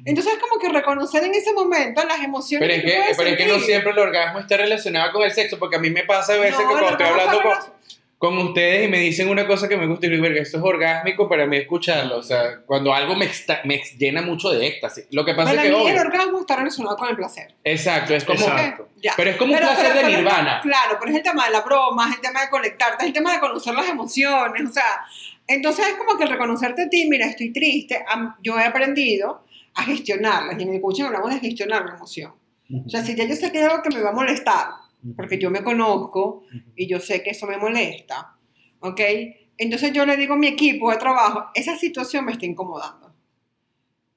Entonces, como que reconocer en ese momento las emociones Pero es tú que, pero es que no siempre el orgasmo está relacionado con el sexo, porque a mí me pasa a veces No, que cuando estoy hablando con, con ustedes y me dicen una cosa que me gusta y digo, "Verga, esto es orgásmico para mí escucharlo. O sea, cuando algo me, está- me llena mucho de éxtasis. Lo que pasa Para es que, mí el obvio, orgasmo está relacionado con el placer. exacto, es como... Exacto. Ya. Pero es como un placer de pero- nirvana. Claro, pero es el tema de la broma, es el tema de conectarte, es el tema de conocer las emociones, o sea, entonces es como que el reconocerte a ti, mira, estoy triste, yo he aprendido a gestionarlas, y en el coaching hablamos de gestionar la emoción. O sea, si ya yo sé que hay algo que me va a molestar, porque yo me conozco y yo sé que eso me molesta, ¿ok? Entonces yo le digo a mi equipo de trabajo, esa situación me está incomodando.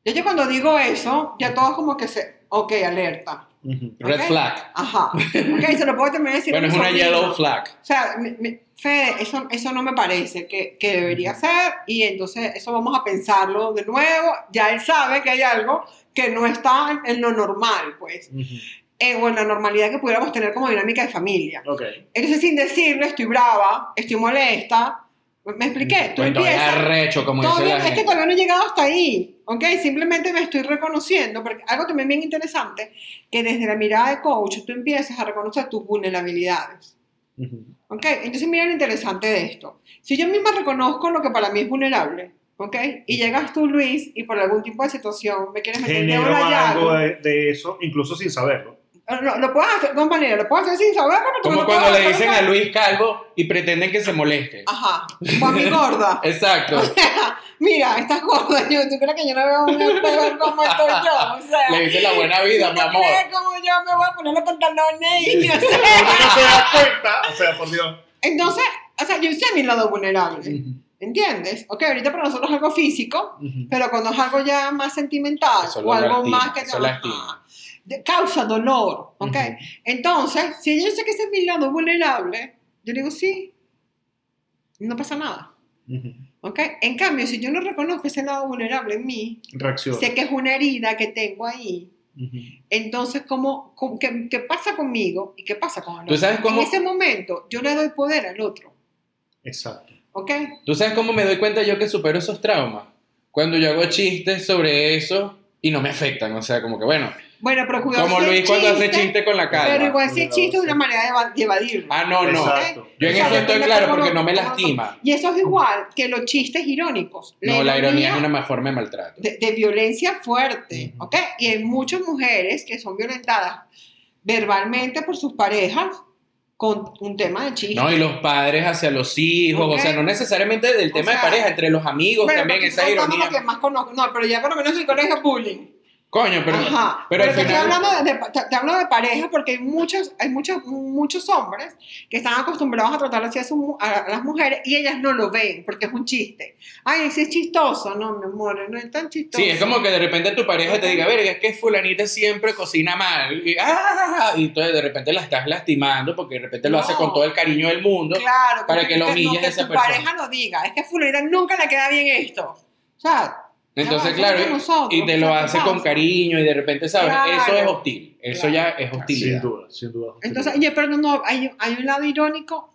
Ya yo cuando digo eso, ya todos como que se, ok, alerta. Ujú. Red Ok. flag. Ajá. Ok, se lo puedo también decir. Bueno, es una sobrino. yellow flag. O sea, me- me- Fede, eso, eso no me parece que, que debería ser y entonces eso vamos a pensarlo de nuevo. Ya él sabe que hay algo que no está en, en lo normal, pues, Ujú. Eh, o en la normalidad que pudiéramos tener como dinámica de familia. Ok. Entonces, sin decirlo, estoy brava, estoy molesta. ¿Me expliqué? Tú Pues todavía empiezas. arrecho, como dice la es que gente. todavía no he llegado hasta ahí, ¿ok? Simplemente me estoy reconociendo, porque algo también bien interesante, que desde la mirada de coach tú empiezas a reconocer tus vulnerabilidades. ¿ok? Entonces mira lo interesante de esto. Si yo misma reconozco lo que para mí es vulnerable, ¿ok? Y llegas tú, Luis, y por algún tipo de situación me quieres meter Genero algo de, de eso, incluso sin saberlo. Lo, lo puedes hacer maneras, lo puedes hacer sin pero Como cuando le dicen a Luis Calvo y pretenden que se moleste. Ajá, [LAUGHS] o a mi gorda. Exacto. Mira, estás gorda, yo, ¿tú crees que yo no veo un espejo como estoy yo? O sea, Le dice la buena vida, ¿tú mi no amor. crees como yo me voy a poner los pantalones y o [LAUGHS] sea, Uno no se da cuenta, o sea, por Dios. Entonces, o sea, yo sé mi lado vulnerable, ¿entiendes? Ok, ahorita para nosotros es algo físico, Ujú. pero cuando es algo ya más sentimental Eso o algo lastima, más que eso lastima. Causa dolor, ¿ok? Entonces, si yo sé que ese es mi lado vulnerable, yo digo sí, no pasa nada. Ujú. ¿Ok? En cambio, si yo no reconozco ese lado vulnerable en mí, Reacción. sé que es una herida que tengo ahí, entonces, ¿cómo, cómo- qué, qué pasa conmigo y qué pasa con el ¿Tú otro? sabes cómo- En ese momento, yo le doy poder al otro. Exacto. ¿Ok? ¿Tú sabes cómo me doy cuenta yo que supero esos traumas? Cuando yo hago chistes sobre eso y no me afectan. O sea, como que bueno, Bueno, pero cuidado. como si Luis cuando hace chiste- chiste con la calma. Pero igual si el chiste es una manera de eva- de evadirlo. Ah, no, no. Exacto. Yo en O sea, eso estoy claro porque no me lastima. Y eso es igual que los chistes irónicos. No, la ironía es una ma- forma de maltrato. de, de violencia fuerte. ¿ok? Y hay muchas mujeres que son violentadas verbalmente por sus parejas con un tema de chiste. No, y los padres hacia los hijos, Ok. o sea, no necesariamente del O tema sea, de pareja, entre los amigos Bueno, también, esa ironía. lo que más conozco. No, pero ya por lo menos en el colegio bullying. Coño, pero, Ajá. pero Pero, te, estoy final. hablando de, de- te, hablo de pareja porque hay muchos, hay muchos, muchos hombres que están acostumbrados a tratar así a, su a las mujeres y ellas no lo ven porque es un chiste. Ay, ese es chistoso. No, mi amor, no es tan chistoso. Sí, es como que de repente tu pareja te diga, verga, es que fulanita siempre cocina mal. Y, ¡ah! y entonces de repente la estás lastimando porque de repente lo hace No. con todo el cariño del mundo. Claro, para que lo no, humilles que a esa tu persona. pareja lo diga. Es que fulanita nunca le queda bien esto. O sea, Entonces, claro, nosotros, y te lo sea, ¿qué hace con cariño y de repente, ¿sabes? Claro. Eso es hostil. Eso Claro. ya es Sin hostilidad. duda, sin duda. entonces, oye, pero no, no, hay, hay un lado irónico.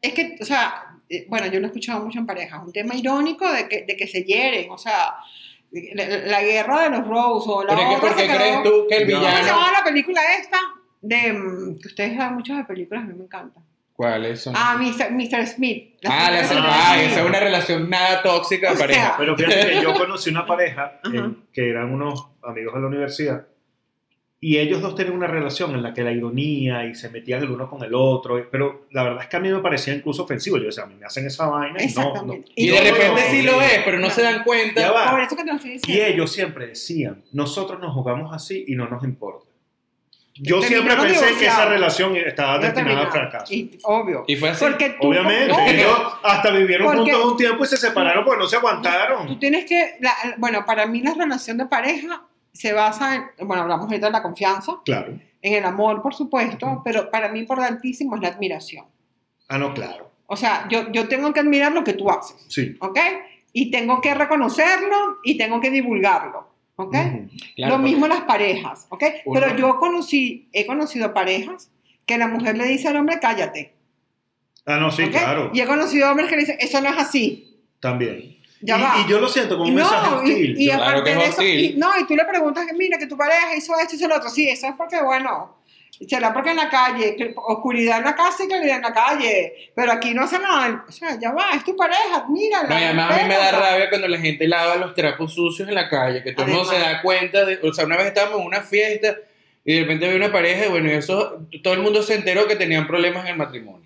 Es que, o sea, eh, bueno, yo lo he escuchado mucho en parejas. Un tema irónico de que, de que se hieren. O sea, la, la guerra de los Rose o la Pero es que, otra ¿por qué se quedó- crees tú que el No. ¿Cómo se villano... llama la película esta? De, mm, que ustedes saben mucho de películas, a mí me encanta. ¿Cuáles son? Ah, Mr. Mr. Smith. Ah, la señora Ah, ah, Smith. esa es una relación nada tóxica de O sea, pareja. Pero fíjate que yo [LAUGHS] conocí una pareja Ajá. eh, que eran unos amigos de la universidad y ellos dos tenían una relación en la que la ironía y se metían el uno con el otro, y- pero la verdad es que a mí me parecía incluso ofensivo. Yo decía, a mí me hacen esa vaina y no, no. Exactamente. Y de repente no, sí lo es, pero no No. se dan Ya cuenta. va. Por eso que te lo estoy Y ellos siempre decían, nosotros nos jugamos así y no nos importa. Yo siempre pensé que esa relación estaba destinada al fracaso. Y, obvio. Y fue así. Porque tú, Obviamente, obvio, ellos hasta vivieron Porque- juntos un tiempo y se separaron porque no se Tú aguantaron. tienes que, la- bueno, para mí la relación de pareja se basa en, bueno, hablamos ahorita de la confianza, Claro. en el amor, por supuesto, pero para mí importantísimo es la admiración. Ah, no, claro. O sea, yo, yo tengo que admirar lo que tú haces, Sí. ¿ok? Y tengo que reconocerlo y tengo que divulgarlo, ¿ok? Ujú. Claro, lo mismo las parejas, ¿ok? Uno- Pero yo conocí, he conocido parejas que la mujer le dice al hombre, cállate. Ah, no, sí, ¿ok? claro. Y he conocido hombres que le dicen, eso no es así. También. Ya y, va. y yo lo siento como un mensaje no, hostil. y, y Claro aparte que es de eso, hostil. y- no, y tú le preguntas que mira, que tu pareja hizo esto y hizo lo otro. Sí, eso es porque, bueno, será porque en la calle, oscuridad en la casa y claridad en la calle, pero aquí no hace nada. O sea, ya va, es tu pareja, mírala. No, y además a mí me da rabia cuando la gente lava los trapos sucios en la calle, que todo el mundo se da cuenta de, o sea, una vez estábamos en una fiesta y de repente había una pareja y bueno, y eso, todo el mundo se enteró que tenían problemas en el matrimonio.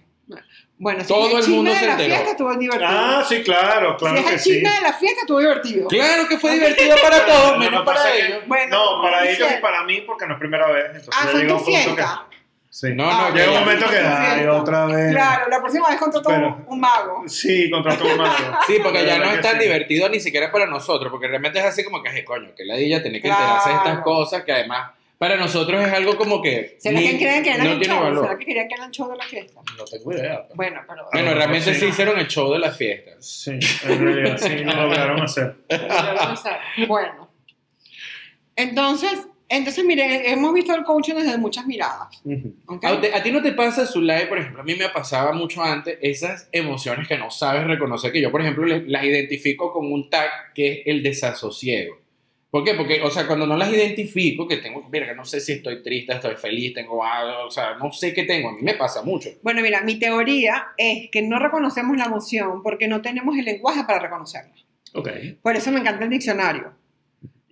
Bueno, si todo es el el chisme mundo de se la enteró. fiesta estuvo divertido. Ah, sí, claro, claro si es que el sí. de la fiesta estuvo divertido. Claro que fue divertido para todos, menos pasa para ellos. Bueno, no, para ellos y para mí, porque no es primera vez. Entonces Ah, fue tu fiesta. que. Sí. No, Ah, no, llega un momento que, fiesta. otra vez. Claro, la próxima vez contrató Pero- un mago. Sí, contrató un mago. [LAUGHS] Sí, porque ya no es tan sí. divertido ni siquiera para nosotros, porque realmente es así como que, "Ay, coño, que la ella tiene que enterarse de estas Claro. cosas que además para nosotros es algo como que ¿Será ni- que creen que era no el tiene show? valor. ¿Será que querían que era el show de la fiesta? No tengo idea. Bueno, pero... Bueno, realmente sí. sí hicieron el show de las fiestas. Sí, en realidad sí, lo lograron hacer. [LAUGHS] Bueno. Entonces, entonces, mire, hemos visto el coaching desde muchas miradas. ¿A, te- a ti no te pasa, Zulay, por ejemplo? A mí me pasaba mucho antes esas emociones que no sabes reconocer, que yo, por ejemplo, le- las identifico con un tag que es el desasosiego. ¿Por qué? Porque, o sea, cuando no las identifico, que tengo, mira, que no sé si estoy triste, estoy feliz, tengo algo, o sea, no sé qué tengo, a mí me pasa mucho. Bueno, mira, mi teoría es que no reconocemos la emoción porque no tenemos el lenguaje para reconocerla. Ok. Por eso me encanta el diccionario.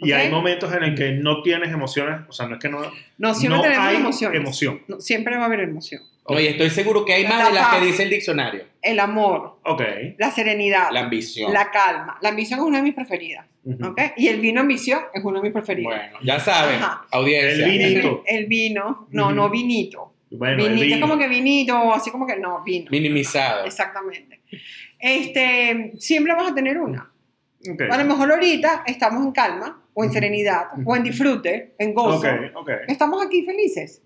Y hay momentos en el que no tienes emociones, o sea, no es que no, No, siempre no tenemos hay emociones. emoción. No, siempre va a haber emoción. No, y estoy seguro que hay La más de las paz. que dice el diccionario. El amor, Ok. la serenidad, La la, ambición. calma. La ambición es una de mis preferidas. Ujú. ¿ok? Y el vino ambición es uno de mis preferidos. Bueno, ya saben, Ajá. audiencia. El vinito. El vino, no, Ujú. no vinito. Bueno, el vinito es vino. como que vinito, así como que no, vino. Minimizado. Exactamente. Este, siempre vamos a tener una. Ok. A lo mejor ahorita estamos en calma, o en serenidad, o en disfrute, en gozo. Ok, ok. Estamos aquí felices.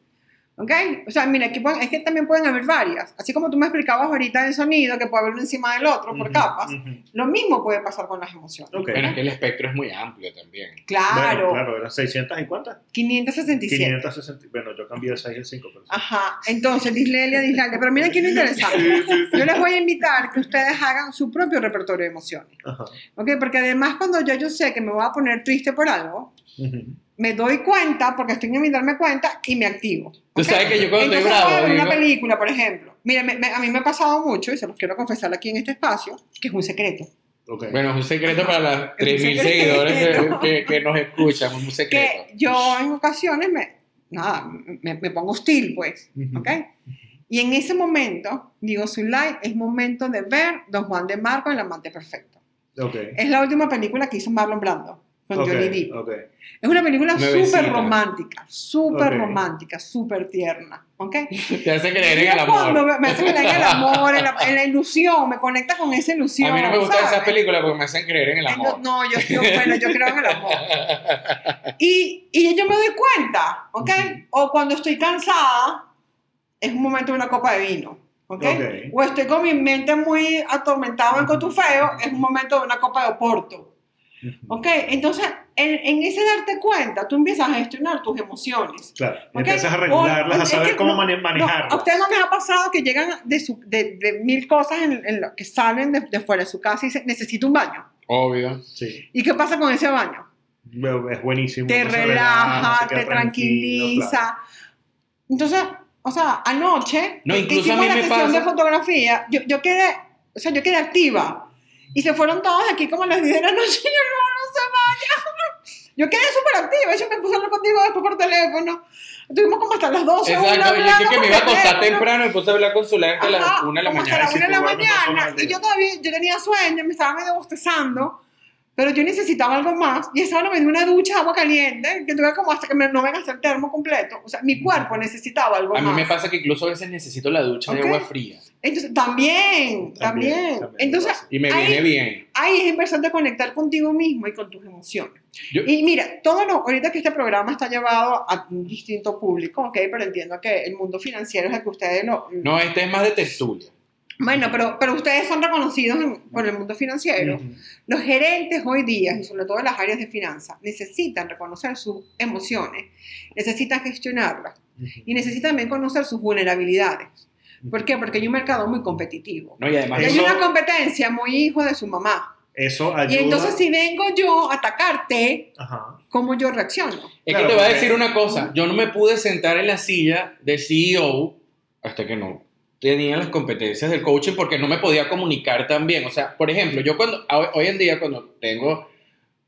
¿Ok? O sea, mira, aquí pueden- es que también pueden haber varias. Así como tú me explicabas ahorita del sonido, que puede haber uno encima del otro por Ujú, capas, ujú. lo mismo puede pasar con las emociones. Ok. Bueno, es que el espectro es muy amplio también. Claro, Bueno, claro, eran 600 y cuántas? 567. 560. Bueno, yo cambié el 6 y el 5. Pero... Ajá, entonces, dislexia, dislexia. Pero mira aquí lo interesante. Yo les voy a invitar que ustedes hagan su propio repertorio de emociones. Ajá. ¿Ok? Porque además, cuando yo, yo sé que me voy a poner triste por algo, Ujú. Me doy cuenta, porque estoy en mi darme cuenta, y me activo. Tú sabes que yo cuando estoy Entonces, voy a bravo, ver una película, por ejemplo. Mira, me- me- a mí me ha pasado mucho, y se los quiero confesar aquí en este espacio, que es un secreto. Ok. Bueno, es un secreto para las Es un 3.000 secreto. seguidores que, que- que nos escuchan, un secreto. Que yo en ocasiones me, nada, me, me pongo hostil, pues. ¿Ok? Y en ese momento, digo, Zulay, es momento de ver Don Juan de Marco, el amante perfecto. Ok. Es la última película que hizo Marlon Brando con Ok, Johnny Depp. ok. Es una película súper romántica, súper Ok. romántica, súper tierna. ¿Ok? Te hace creer en el amor. me, me hace creer en el amor, en la, en la ilusión, me conecta con esa ilusión. A mí no me gustan ¿sabes? esas películas porque me hacen creer en el Eh, amor. No, yo, yo, bueno, yo creo en el amor. [LAUGHS] Y, y yo me doy cuenta, ¿ok? O cuando estoy cansada, es un momento de una copa de vino, ¿ok? Ok. O estoy con mi mente muy atormentada en cotufeo, es un momento de una copa de oporto. ¿Ok? Entonces, en, en ese darte cuenta, tú empiezas a gestionar tus emociones. Claro. ¿ok? Empiezas a regularlas, O- a es saber que cómo no- mane- no, manejarlas. a ustedes no les ha pasado que llegan de, su- de, de mil cosas en, en lo que salen de, de fuera de su casa y dicen, necesito un baño. Obvio. Sí. ¿Y qué pasa con ese baño? Es buenísimo. Te se relaja, te tranquiliza. claro. Entonces, o sea, anoche No, incluso hicimos a mí la me sesión pasa- de fotografía, yo, yo quedé, o sea, yo quedé activa. Y se fueron todos aquí como a las 10 de la noche y yo no, no se vaya. [LAUGHS] Yo quedé súper activa, yo me puse a hablar contigo después por teléfono. Estuvimos como hasta las 12. una Exacto, yo hablando que, me iba a acostar temprano y puse a hablar con su hasta las Ajá, 1 de la como hasta mañana. las sí, una de la mañana. Y yo todavía, yo tenía sueño, me estaba medio bostezando, pero yo necesitaba algo más. Y esa hora me dio una ducha de agua caliente, que tuve como hasta que me, no me gasté el termo completo. O sea, mi cuerpo necesitaba algo A mí más. me pasa que incluso a veces necesito la ducha Ok. de agua fría. Entonces, también, También, también. también Entonces. Y me ahí, viene bien. ahí es importante conectar contigo mismo y con tus emociones. Yo- Y mira, todo lo, ahorita que este programa está llevado a un distinto público, ¿ok? Pero entiendo que el mundo financiero es el que ustedes lo... No, este es más de tertulia. Bueno, pero, pero ustedes son reconocidos en- por el mundo financiero. Ujú. Los gerentes hoy día, y sobre todo en las áreas de finanzas, necesitan reconocer sus emociones, necesitan gestionarlas Ujú. y necesitan también conocer sus vulnerabilidades. ¿Por qué? Porque hay un mercado muy competitivo. No, y además Y hay Eso- una competencia muy hijo de su mamá. Eso Y ayuda. entonces si vengo yo a atacarte, Ajá. ¿cómo yo reacciono? Es Claro, que te voy a decir una cosa, yo no me pude sentar en la silla de CEO hasta que no tenía las competencias del coaching porque no me podía comunicar tan bien. O sea, por ejemplo, yo cuando, hoy en día cuando tengo,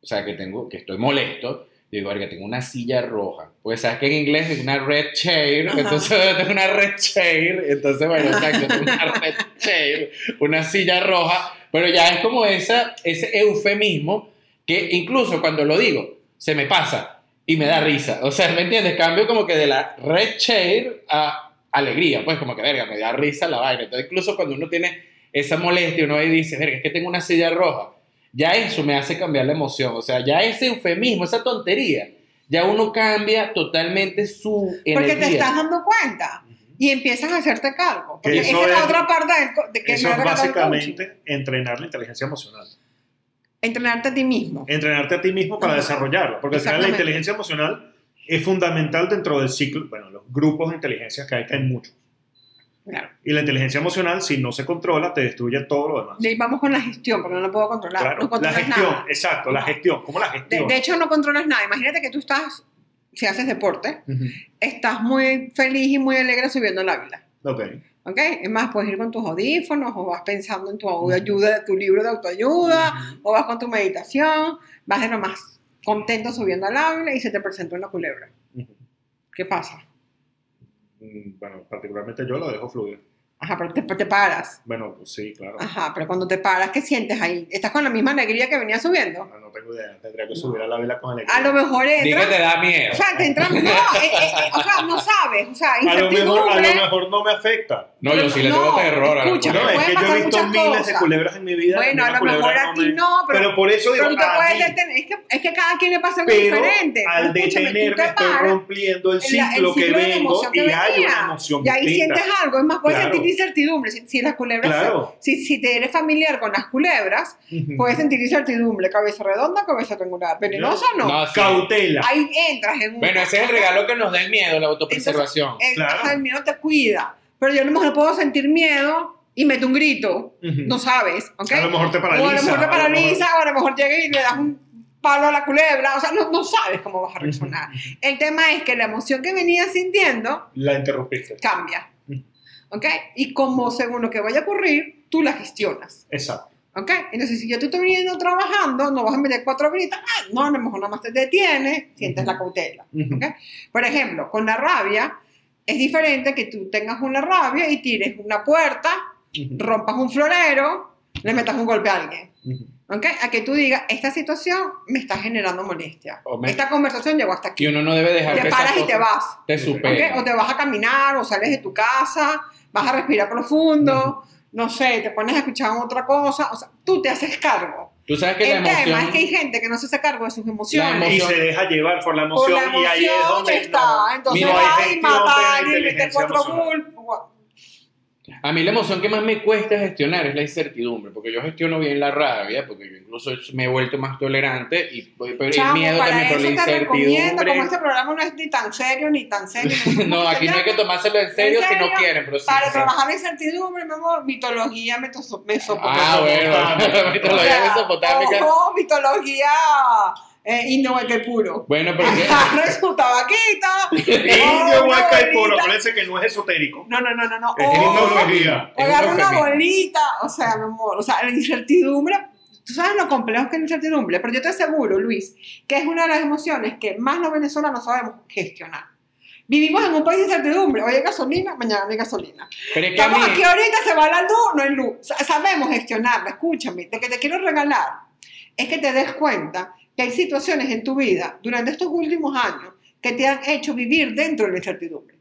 o sea, que tengo, que estoy molesto, digo, que tengo una silla roja. Pues sabes que en inglés es una red chair, Ajá. entonces [LAUGHS] tengo una red chair, entonces bueno, exacto, tengo una red chair, una silla roja, pero ya es como esa, ese eufemismo que incluso cuando lo digo, se me pasa y me da risa. O sea, ¿me entiendes? Cambio como que de la red chair a alegría, pues como que, verga, me da risa la vaina. Entonces, incluso cuando uno tiene esa molestia, uno ahí dice, verga, es que tengo una silla roja, ya eso me hace cambiar la emoción. O sea, ya ese eufemismo, esa tontería, ya uno cambia totalmente su Porque energía. te estás dando cuenta y empiezas a hacerte cargo. Porque Que esa eso es la otra parte del co- de que Eso es básicamente entrenar la inteligencia emocional. Entrenarte a ti mismo. Entrenarte a ti mismo para Ajá. desarrollarla. Porque al final la inteligencia emocional es fundamental dentro del ciclo, bueno, los grupos de inteligencia que hay, que hay muchos. Claro. Y la inteligencia emocional, si no se controla, te destruye todo lo demás. De ahí vamos con la gestión, porque no lo puedo controlar. Claro, no la controlas gestión, nada. exacto, la gestión. ¿Cómo la De, gestión? de hecho, no controlas nada. Imagínate que tú estás, si haces deporte, Ujú. estás muy feliz y muy alegre subiendo el águila. Ok. ¿Ok? Es más, puedes ir con tus audífonos o vas pensando en tu ayuda, tu libro de autoayuda, Ujú. o vas con tu meditación, vas de lo más contento subiendo al águila y se te presenta una culebra. ¿Qué pasa? Mm, Bueno, particularmente yo lo dejo fluir. Ajá, pero te, te paras. Bueno, pues sí, claro. Ajá, pero cuando te paras, ¿qué sientes ahí? ¿Estás con la misma alegría que venía subiendo? Bueno, tengo idea. Tendría que subir a la vela con el A lo mejor que entra. te da miedo. O sea, te entra. No, [LAUGHS] eh, eh, eh, o sea, no sabes. O sea, a lo, mejor, a lo mejor no me afecta. no, yo sí le no, tengo terror. a la escucha. No, es que yo he visto miles de cosas. culebras en mi vida. Bueno, a lo mejor a no ti no, pero, por eso digo, pero tú te puedes mí, detener. Es que, es que cada quien le pasa algo pero diferente. al Pero detenerme te estoy paras, rompiendo el el- el ciclo que ciclo de vengo emoción y que hay una emoción Y ahí distinta. sientes algo, es más, puedes Claro. sentir incertidumbre. Si, si las culebras, Claro. si, si te eres familiar con las culebras, puedes sentir incertidumbre. Cabeza redonda, cabeza triangular. Venenosa no. No, sí. Cautela. Ahí entras en un. Bueno, ese es el regalo que nos da el miedo, la autopreservación. El, Claro. ajá, el miedo te cuida. Pero yo a lo mejor puedo sentir miedo y meto un grito. Ujú. No sabes, ¿ok? A lo mejor te O a lo paraliza. mejor te paraliza, o a lo mejor llega y le das un palo a la culebra. O sea, no, no sabes cómo vas a reaccionar. El tema es que la emoción que venías sintiendo La interrumpiste. cambia. ¿Ok? Y como según lo que vaya a ocurrir, tú la gestionas. Exacto. ¿Ok? Entonces, si yo te estoy viniendo trabajando, no vas a meter cuatro gritos, ah, no, a lo mejor nada más te detienes, sientes la cautela. Ujú. ¿ok? Por ejemplo, con la rabia, es diferente que tú tengas una rabia y tires una puerta, rompas un florero, le metas un golpe a alguien. Ujú. ¿ok? A que tú digas, esta situación me está generando molestia. Me- Esta conversación llegó hasta aquí. Que uno no debe dejar Te que paras y te vas. te ¿ok? superen. O te vas a caminar, o sales de tu casa, vas a respirar profundo, no sé, te pones a escuchar otra cosa, o sea, tú te haces cargo. Tú sabes que la El tema emoción... es que hay gente que no se hace cargo de sus emociones. La Y emoción- se deja llevar por la Por emoción, la y ahí es emoción donde está, no- entonces no hay va y la matar y mete inteligencia cuatro emocional. A mí la emoción que más me cuesta gestionar es la incertidumbre, porque yo gestiono bien la rabia, porque yo incluso me he vuelto más tolerante y pero el Chamo, miedo para también por la eso recomiendo, como incertidumbre. este programa no es ni tan serio ni tan serio. [LAUGHS] No, ¿cómo se aquí no hay que tomárselo en serio, ¿En si no serio? quieren, pero sí. Para sí. trabajar la incertidumbre, mi amor, mitología meso- mesopotámica. Ah, bueno, [LAUGHS] mitología mesopotámica. Ojo, mitología eh, indohueque puro. Bueno, pero que- [LAUGHS] su tabaquito. [LAUGHS] Indio, una hueca y puro. bolita. Acuérdense que no es esotérico. No, no, no, no, no. Es tecnología. Un agarra una bolita. O sea, mi amor, o sea, la incertidumbre. Tú sabes lo complejo que es la incertidumbre, pero yo te aseguro, Luis, que es una de las emociones que más los venezolanos sabemos gestionar. Vivimos en un país de incertidumbre. Hoy hay gasolina, mañana no hay gasolina. pero es que a mí... Estamos aquí ahorita, se va la luz, no hay luz. Sa- Sabemos gestionarla, escúchame. Lo que te quiero regalar es que te des cuenta que hay situaciones en tu vida durante estos últimos años que te han hecho vivir dentro de la incertidumbre.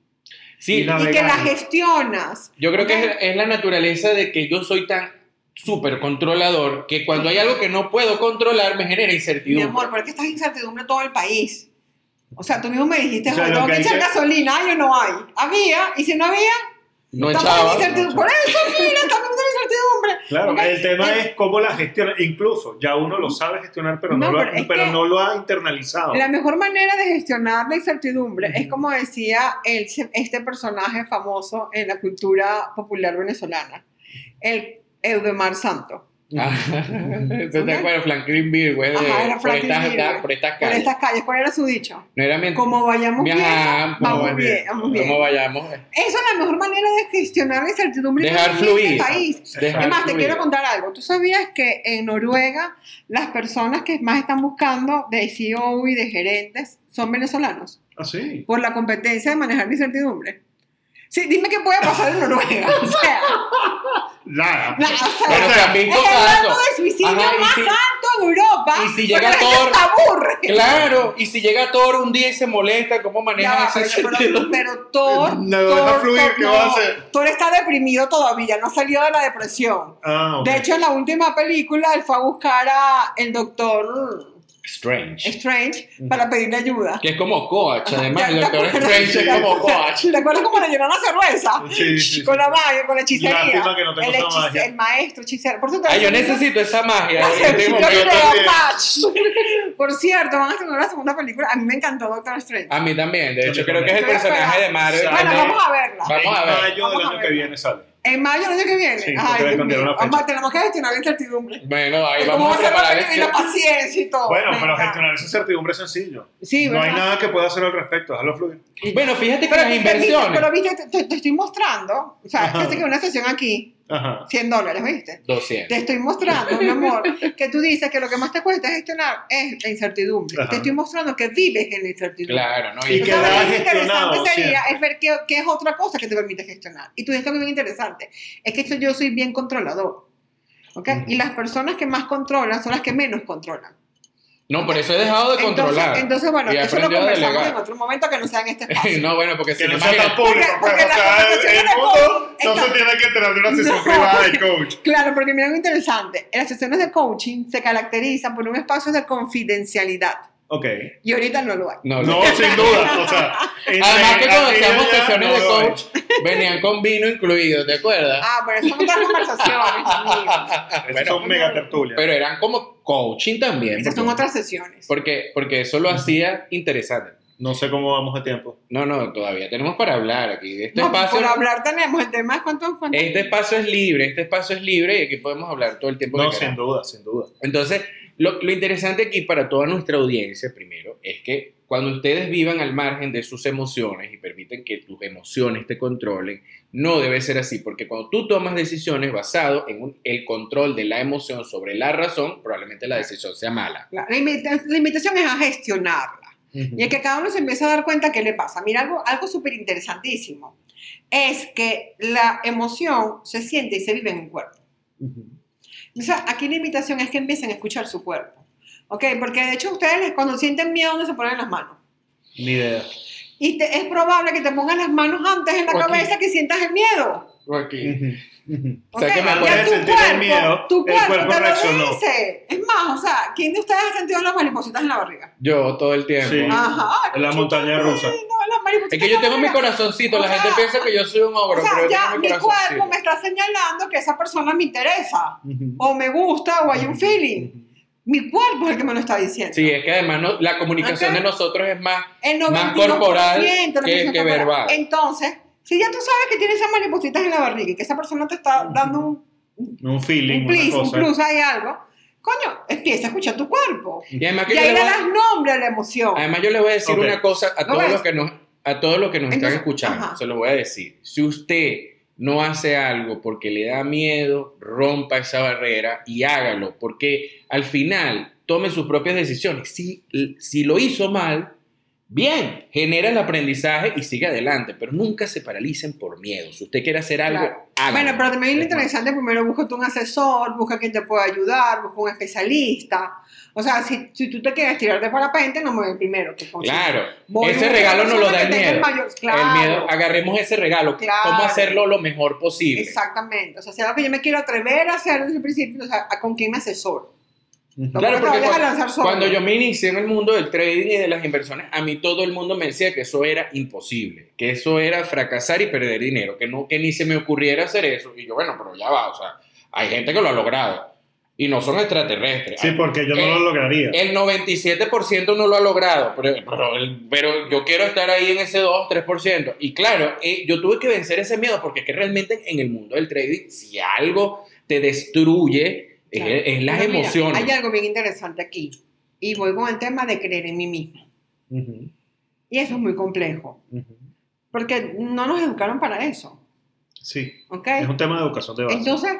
Sí, Y Y que la gestionas. Yo creo que es, es la naturaleza de que yo soy tan súper controlador que cuando hay algo que no puedo controlar me genera Mi incertidumbre. amor, porque estás incertidumbre todo el país. O sea, tú mismo me dijiste, O sea, "Joder, lo tengo que que hay echar que- gasolina, hay o no hay. Había, y si no había, no echaba. Por eso, mira, estamos en incertidumbre. Claro, ¿ok? el tema Eh, es cómo la gestiona. Incluso ya uno lo sabe gestionar, pero no, No, lo, ha- pero es pero no lo ha internalizado. La mejor manera de gestionar la incertidumbre es como decía el, este personaje famoso en la cultura popular venezolana, el Eudemar Santo. Ah, ¿Te acuerdas? Franklin Beer, güey, de- Ajá, era por, Franklin estas, Beer, por estas Por calles. estas calles, ¿cuál era su dicho? No era mientras... Como vayamos bien, Ajá, vamos bien. bien, vamos bien. Como vayamos. Esa es la mejor manera de gestionar la incertidumbre Dejar que existe en fluir. el país. Dejar Es más, te fluir. quiero contar algo. ¿Tú sabías que en Noruega las personas que más están buscando de CEO y de gerentes son venezolanos? Ah, sí. por la competencia de manejar la incertidumbre. Sí, dime qué puede pasar en Noruega. [LAUGHS] O sea, Nada. la- o sea, Pero es visto el rango casos. de suicidio Ajá, más si- alto en Europa. y si porque llega Thor- aburre. Claro, y si llega Thor un día y se molesta, ¿cómo maneja esa pero, pero, pero Thor, [LAUGHS] No, deja Thor- fluir, Thor- ¿qué va a hacer? Thor está deprimido todavía, no salió de la depresión. Ah. De hecho, en la última película, él fue a buscar a el doctor Strange. Strange para pedirle ayuda. Que es como coach, además, el ¿te doctor acuerdas? Strange es como coach. [LAUGHS] ¿Te acuerdas cómo le llenó la cerveza? Sí, sí, sí. Con la magia, con la hechicería. Que no tengo el, esa magia. el maestro hechicero. Por cierto, Ay, yo necesito esa magia. este. [LAUGHS] Por cierto, van a estrenar la segunda película. A mí me encantó Doctor Strange. A mí también, de hecho, creo que es el personaje de Marvel. Bueno, vamos a verla. Vamos a ver. En mayo del Vamos a año que verla. viene sale. En mayo, el año que viene. Sí, Ay, tenemos que gestionar la incertidumbre. Bueno, ahí ¿Cómo vamos va a preparar el la paciencia y todo? Bueno, pero gestionar esa incertidumbre es sencillo. Sí, no hay ¿verdad? nada que pueda hacer al respecto, déjalo fluir. Bueno, fíjate que Pero, las viste, inversiones. pero viste, te, te- estoy mostrando. O sea, que una sesión aquí, Ajá. 100 dólares, ¿viste? 200. Te estoy mostrando, mi amor, [LAUGHS] que tú dices que lo que más te cuesta gestionar es la incertidumbre. Ajá. Te estoy mostrando que vives en la incertidumbre. Claro, ¿no? Y Y que lo interesante sería siempre. es ver qué, qué es otra cosa que te permite gestionar. Y tú dices algo bien interesante. Es que esto yo soy bien controlador. ¿ok? Ujú. Y las personas que más controlan son las que menos controlan. No, por eso he dejado de Entonces, controlar. entonces, bueno, eso lo conversamos en otro momento que no sea en este [LAUGHS] espacio. no, bueno, porque si Que no no sea tan público, Porque- pues. porque o sea, el, mundo no se tiene que enterar de una [LAUGHS] sesión No. [LAUGHS] privada de coach. Claro, porque mira algo interesante. En las sesiones de coaching se caracterizan por un espacio de confidencialidad. Ok. Y ahorita no lo hay. No, No, no. sin duda. O sea, Además que cuando allá, sesiones no de coach, venían con vino incluido, ¿te acuerdas? Ah, pero son otras conversaciones, [LAUGHS] Bueno, son mega tertulias. pero eran como coaching también. Esas son otras sesiones. Porque, porque eso lo hacía interesante. No sé cómo vamos de tiempo. No, no, todavía tenemos para hablar aquí. Este No, espacio, por hablar tenemos el tema es cuánto, cuánto- este espacio es libre, este espacio es libre y aquí podemos hablar todo el tiempo No, que sin queramos. duda, sin duda. Entonces, lo, lo interesante aquí para toda nuestra audiencia, primero, es que cuando ustedes vivan al margen de sus emociones y permiten que tus emociones te controlen, no debe ser así, porque cuando tú tomas decisiones basado en un- el control de la emoción sobre la razón, probablemente la decisión sea mala. La, la la invitación es a gestionarla. Y es que cada uno se empieza a dar cuenta qué le pasa. Mira, algo, algo súper interesantísimo es que la emoción se siente y se vive en un cuerpo. Ujú. O sea, aquí la invitación es que empiecen a escuchar su cuerpo. ¿Ok? Porque de hecho ustedes cuando sienten miedo, ¿dónde se ponen las manos? Ni idea. Y te- es probable que te pongan las manos antes en la O aquí. cabeza que sientas el miedo. Aquí. Ujú, ujú. O sea, que me Ya acuerdo de tu sentir el cuerpo, miedo, tu el cuerpo, cuerpo te lo reaccionó. dice. Es más, o sea, ¿quién de ustedes ha sentido las maripositas en la barriga? Yo todo el tiempo. Sí. Ajá. En la montaña rusa. Sí, no, las maripositas Es que yo la tengo mi corazoncito, la O sea, gente piensa que yo soy un ogro, O sea, pero yo ya tengo mi mi cuerpo me está señalando que esa persona me interesa, Ujú. o me gusta, o hay un feeling. Mi cuerpo es el que me lo está diciendo. Sí, es que además no- la comunicación de nosotros es más el más 99% corporal que- verbal. Entonces, si ya tú sabes que tienes esas maripositas en la barriga y que esa persona te está dando un, Un feeling, un una plus, un cosa. plus, hay algo, coño, empieza a escuchar tu cuerpo. Y además que Y ahí le le das nombre a la emoción. Además, yo les voy a decir una cosa a ¿Lo todos los que nos, a todos los que nos están escuchando. ajá. Se lo voy a decir. Si usted no hace algo porque le da miedo, rompa esa barrera y hágalo, porque al final tome sus propias decisiones. Si, si lo hizo mal, bien, genera el aprendizaje y sigue adelante, pero nunca se paralicen por miedo. Si usted quiere hacer algo, Claro. hágalo. Bueno, pero también es Es más. interesante, primero busca tú un asesor, busca quien te pueda ayudar, busca un especialista. O sea, si, si tú te quieres tirar de parapente, no me voy primero. que. Claro, Voy ese regalo no lo da el miedo. mayor- claro. El miedo, agarremos ese regalo, Claro. cómo hacerlo lo mejor posible. Exactamente. O sea, si es algo que yo me quiero atrever a hacer desde el principio, o sea, ¿a ¿con quién me asesoro? No Claro, porque te a cuando, lanzar solo. cuando yo me inicié en el mundo del trading y de las inversiones, a mí todo el mundo me decía que eso era imposible, que eso era fracasar y perder dinero, que, no, que ni se me ocurriera hacer eso. Y yo, bueno, pero ya va, o sea, hay gente que lo ha logrado y no son extraterrestres. Sí, porque yo no Eh, lo lograría. El 97% no lo ha logrado, pero, pero, el- pero yo quiero estar ahí en ese 2-3%. Y claro, eh, yo tuve que vencer ese miedo porque es que realmente en el mundo del trading, si algo te destruye, es- Claro. es, las Pero mira, emociones. hay algo bien interesante aquí. Y voy con el tema de creer en mí mismo. Ujú. Y eso es muy complejo. Ujú. Porque no nos educaron para eso. Sí, ¿Ok? es un tema de educación de base. Entonces,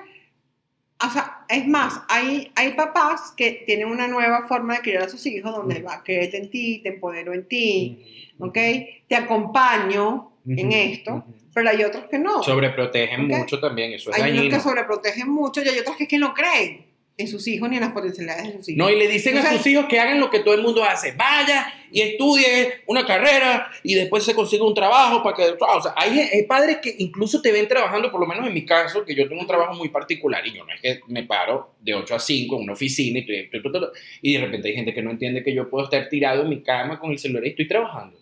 o sea, es más, hay, hay papás que tienen una nueva forma de criar a sus hijos donde va a creerte en ti, te empodero en ti. ¿ok? Te acompaño en esto. Pero hay otros que no. Sobreprotegen mucho también, eso es hay unos dañino. que sobreprotegen mucho y hay otros que, es que no creen en sus hijos ni en las potencialidades de sus hijos. No, y le dicen a sus hijos que hagan lo que todo el mundo hace. Vaya y estudie una carrera y después se consiga un trabajo para que... O sea, hay, hay padres que incluso te ven trabajando, por lo menos en mi caso, que yo tengo un trabajo muy particular y yo no es que me paro de 8 a 5 en una oficina y, y de repente hay gente que no entiende que yo puedo estar tirado en mi cama con el celular y estoy trabajando.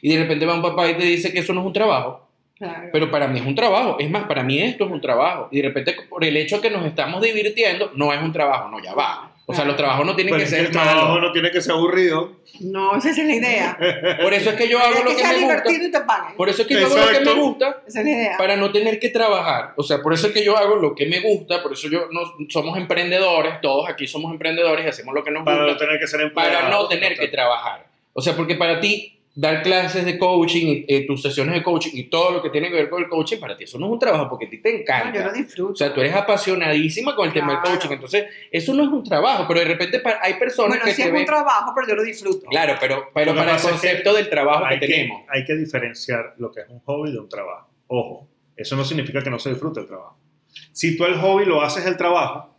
Y de repente va un papá y te dice que eso no es un trabajo. Claro. Pero para mí es un trabajo. Es más, para mí esto es un trabajo. Y de repente, por el hecho que nos estamos divirtiendo, no es un trabajo. No, ya va. O sea, los trabajos no tienen Pero que ser el trabajo malos. no tiene que ser aburrido. No, esa es la idea. [LAUGHS] Por eso es que yo hago lo que que sea me divertido gusta. y te paguen. Por eso es que yo hago lo que me gusta Esa es la idea. para no tener que trabajar. O sea, por eso es que yo hago lo que me gusta. Por eso yo no somos emprendedores. Todos aquí somos emprendedores y hacemos lo que nos Para no gusta tener que ser empleado. para no tener que trabajar. O sea, porque para ti dar clases de coaching, eh, tus sesiones de coaching y todo lo que tiene que ver con el coaching, para ti eso no es un trabajo porque a ti te No, encanta. yo lo disfruto. O sea, tú eres apasionadísima con el tema del Claro. coaching, entonces eso no es un trabajo, pero de repente hay personas bueno, que sí te es un ven... trabajo, pero yo lo disfruto. Claro, pero, pero para el pasa es que concepto del trabajo que hay, que, tenemos. hay que diferenciar lo que es un hobby de un trabajo. Ojo, eso no significa que no se disfrute el trabajo. Si tú el hobby lo haces el trabajo,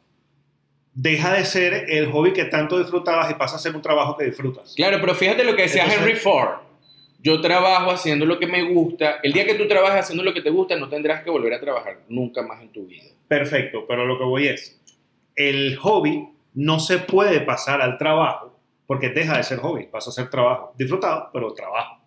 deja de ser el hobby que tanto disfrutabas y pasa a ser un trabajo que disfrutas. Claro, pero fíjate lo que decía Entonces- Henry Ford. Yo trabajo haciendo lo que me gusta. El día que tú trabajes haciendo lo que te gusta, no tendrás que volver a trabajar nunca más en tu vida. Perfecto, pero lo que voy es, el hobby no se puede pasar al trabajo porque deja de ser hobby, pasa a ser trabajo. Disfrutado, pero trabajo.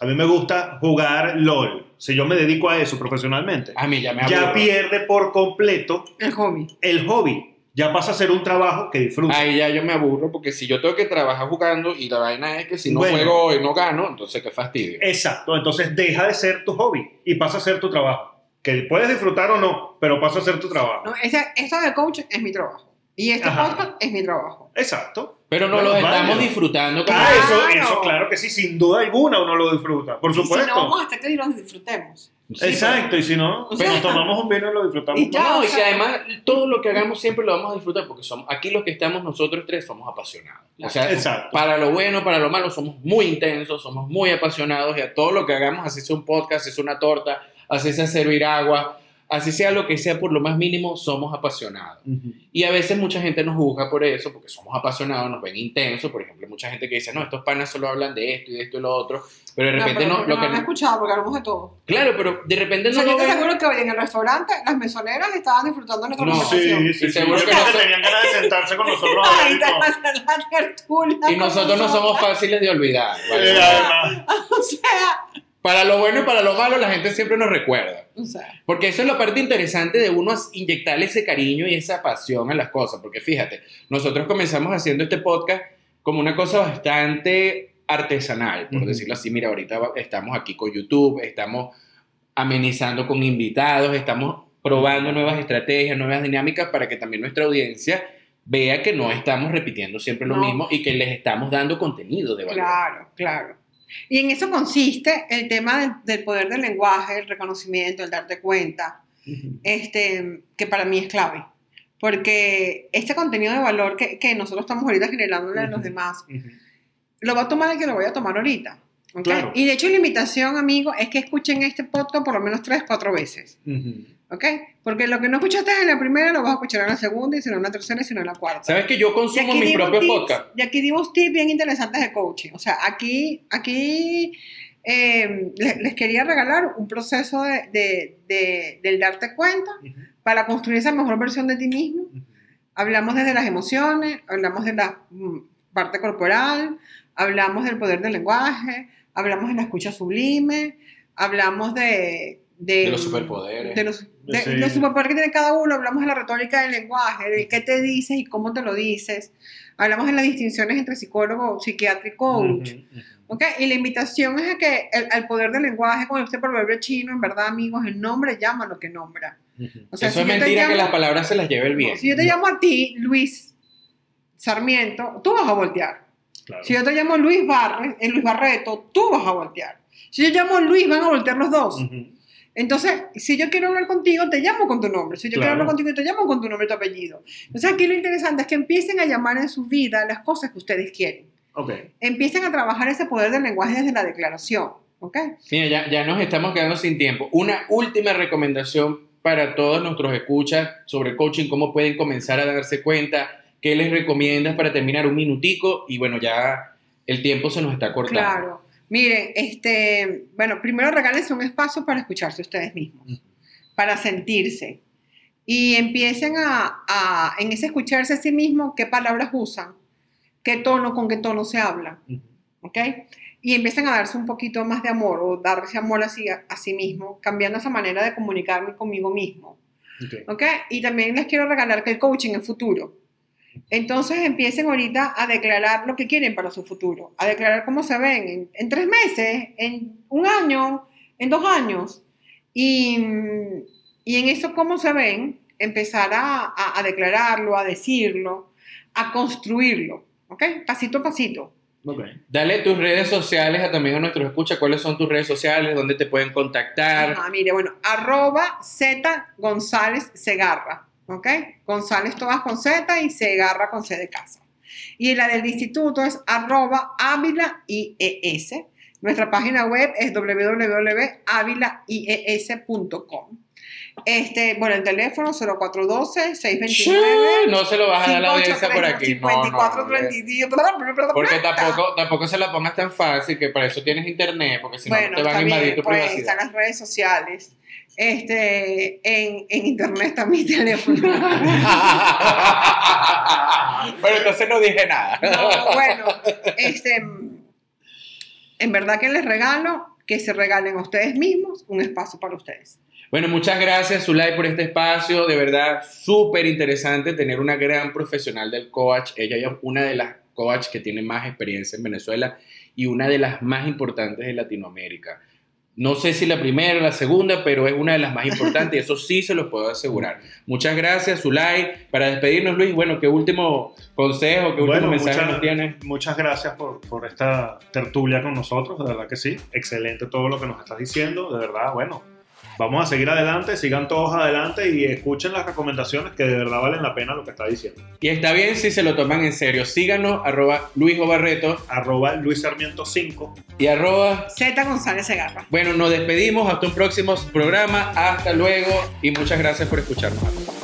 A mí me gusta jugar LOL. Si yo me dedico a eso profesionalmente, A mí ya me ya pierde por completo El hobby. el hobby. Ya pasa a ser un trabajo que disfruta. Ahí ya yo me aburro porque si yo tengo que trabajar jugando y la vaina es que si no Bueno. juego hoy no gano, entonces qué fastidio. Exacto, entonces deja de ser tu hobby y pasa a ser tu trabajo. Que puedes disfrutar o no, pero pasa a ser tu trabajo. No, ese- esto de coach es mi trabajo. Y este Ajá. podcast es mi trabajo. Exacto. Pero no lo estamos válido. disfrutando como... Ah, eso, Claro. eso claro que sí, sin duda alguna uno lo disfruta, por Y si supuesto. no, vamos a hacer que lo disfrutemos. Sí, Exacto, y si no, [LAUGHS] O sea- nos tomamos un vino y lo disfrutamos. Y ya. No, y además todo lo que hagamos siempre lo vamos a disfrutar porque somos aquí los que estamos nosotros tres somos apasionados. O sea, Exacto. para lo bueno, para lo malo, somos muy intensos, somos muy apasionados y a todo lo que hagamos, así sea un podcast, así sea una torta, así sea servir agua, así sea lo que sea por lo más mínimo, somos apasionados. Ujú. Y a veces mucha gente nos juzga por eso, porque somos apasionados, nos ven intensos. Por ejemplo, mucha gente que dice, no, estos panas solo hablan de esto y de esto y lo otro. Pero de repente pero no, lo no que me he escuchado porque hablamos de todo. Claro, pero de repente O no sea, lo yo te ven. aseguro que hoy en el restaurante las mesoneras estaban disfrutando de nuestra No, conversación. Sí, sí, Y sí. seguro Yo que creo no- tenían ganas de sentarse con nosotros a Ay, y la tertulia Y nosotros no somos fáciles de olvidar. ¿vale? Además, [LAUGHS] O sea, Para lo bueno y para lo malo, la gente siempre nos recuerda. o sea, Porque eso es la parte interesante de uno inyectarle ese cariño y esa pasión a las cosas. Porque fíjate, nosotros comenzamos haciendo este podcast como una cosa bastante artesanal, por decirlo así. Mira, ahorita estamos aquí con YouTube, estamos amenizando con invitados, estamos probando nuevas estrategias, nuevas dinámicas para que también nuestra audiencia vea que no estamos repitiendo siempre lo No. mismo y que les estamos dando contenido de valor. claro, claro. Y en eso consiste el tema del, del poder del lenguaje, el reconocimiento, el darte cuenta, este, que para mí es clave. Porque este contenido de valor que, que nosotros estamos ahorita generándole a los demás, ujú. lo va a tomar el que lo voy a tomar ahorita. ¿ok? Claro. Y de hecho la invitación, amigo, es que escuchen este podcast por lo menos tres, cuatro veces. ¿Ok? Porque lo que no escuchaste en la primera lo vas a escuchar en la segunda, y si no en la tercera, y si no en la cuarta. ¿Sabes que yo consumo mis propios podcasts? y aquí dimos tips bien interesantes de coaching. O sea, aquí, aquí eh, les, les quería regalar un proceso de, de- de- del darte cuenta Ujú. para construir esa mejor versión de ti mismo. Ujú. Hablamos desde las emociones, hablamos de la mm, parte corporal, hablamos del poder del lenguaje, hablamos de la escucha sublime, hablamos de... De, De los superpoderes. De los, de- Sí. los superpoderes que tiene cada uno, hablamos de la retórica del lenguaje, de qué te dices y cómo te lo dices. Hablamos de las distinciones entre psicólogo, psiquiatra y coach. Ujú, ujú. ¿ok? Y la invitación es a que el, al poder del lenguaje, con este proverbio chino, en verdad, amigos, el nombre llama lo que nombra. O sea, Eso si es yo te mentira que llamo- las palabras se las lleve el no, bien. si yo te llamo a ti, Luis Sarmiento, tú vas a voltear. Claro. Si yo te llamo Luis Barre, eh, Luis Barreto, tú vas a voltear. Si yo llamo Luis, van a voltear los dos. Entonces, si yo quiero hablar contigo, te llamo con tu nombre. Si yo quiero hablar contigo, te llamo con tu nombre y tu apellido. Entonces, aquí lo interesante es que empiecen a llamar en su vida las cosas que ustedes quieren. Ok. Empiecen a trabajar ese poder del lenguaje desde la declaración. ¿Ok? Mira, ya, ya nos estamos quedando sin tiempo. Una última recomendación para todos nuestros escuchas sobre coaching, cómo pueden comenzar a darse cuenta, qué les recomiendas para terminar un minutico y bueno, ya el tiempo se nos está cortando. Claro. Miren, este, bueno, primero regálense un espacio para escucharse ustedes mismos, para sentirse. Y empiecen a, a, en ese escucharse a sí mismo, qué palabras usan, qué tono, con qué tono se habla. ¿ok? Y empiezan a darse un poquito más de amor o darse amor a sí, a sí mismo, cambiando esa manera de comunicarme conmigo mismo, Ok. ¿ok? Y también les quiero regalar que el coaching es futuro. Entonces empiecen ahorita a declarar lo que quieren para su futuro, a declarar cómo se ven en, en tres meses, en un año, en dos años. Y, y en eso cómo se ven, empezar a, a- a declararlo, a decirlo, a construirlo, ¿ok? Pasito a pasito. Ok. Dale tus redes sociales a también a nuestros escuchas. ¿Cuáles son tus redes sociales? ¿Dónde te pueden contactar? Ah, mire, bueno, arroba Z González Segarra, ¿ok? González todas con Z y Segarra con C de casa. Y la del instituto es arroba Ávila IES. Nuestra página web es www.avilaies.com. Este, bueno, el teléfono 0412-629. No se lo vas a dar a la audiencia por aquí. No, no, 54, no, 32, Porque tampoco, tampoco se la pongas tan fácil, que para eso tienes internet, porque si Bueno, no te van a invadir tu pues privacidad. están las redes sociales. Este, en, en internet está mi [LAUGHS] teléfono. [LAUGHS] Pero entonces no dije nada. No, bueno, este, en verdad que les regalo que se regalen a ustedes mismos un espacio para ustedes. Bueno, muchas gracias, Zulay, por este espacio. De verdad, súper interesante tener una gran profesional del coach. Ella es una de las coach que tiene más experiencia en Venezuela y una de las más importantes de Latinoamérica. No sé si la primera o la segunda, pero es una de las más [LAUGHS] importantes y eso sí se los puedo asegurar. Muchas gracias, Zulay. Para despedirnos, Luis, bueno, ¿qué último consejo, qué último Bueno, mensaje muchas, nos tienes? muchas gracias por, por esta tertulia con nosotros, de verdad que sí. Excelente todo lo que nos estás diciendo, de verdad, bueno. Vamos a seguir adelante, sigan todos adelante y escuchen las recomendaciones que de verdad valen la pena lo que está diciendo. Y está bien si se lo toman en serio. Síganos, arroba Luis Obarreto Arroba Luis Sarmiento 5. y arroba Z González Segarra. Bueno, nos despedimos hasta un próximo programa. Hasta luego y muchas gracias por escucharnos.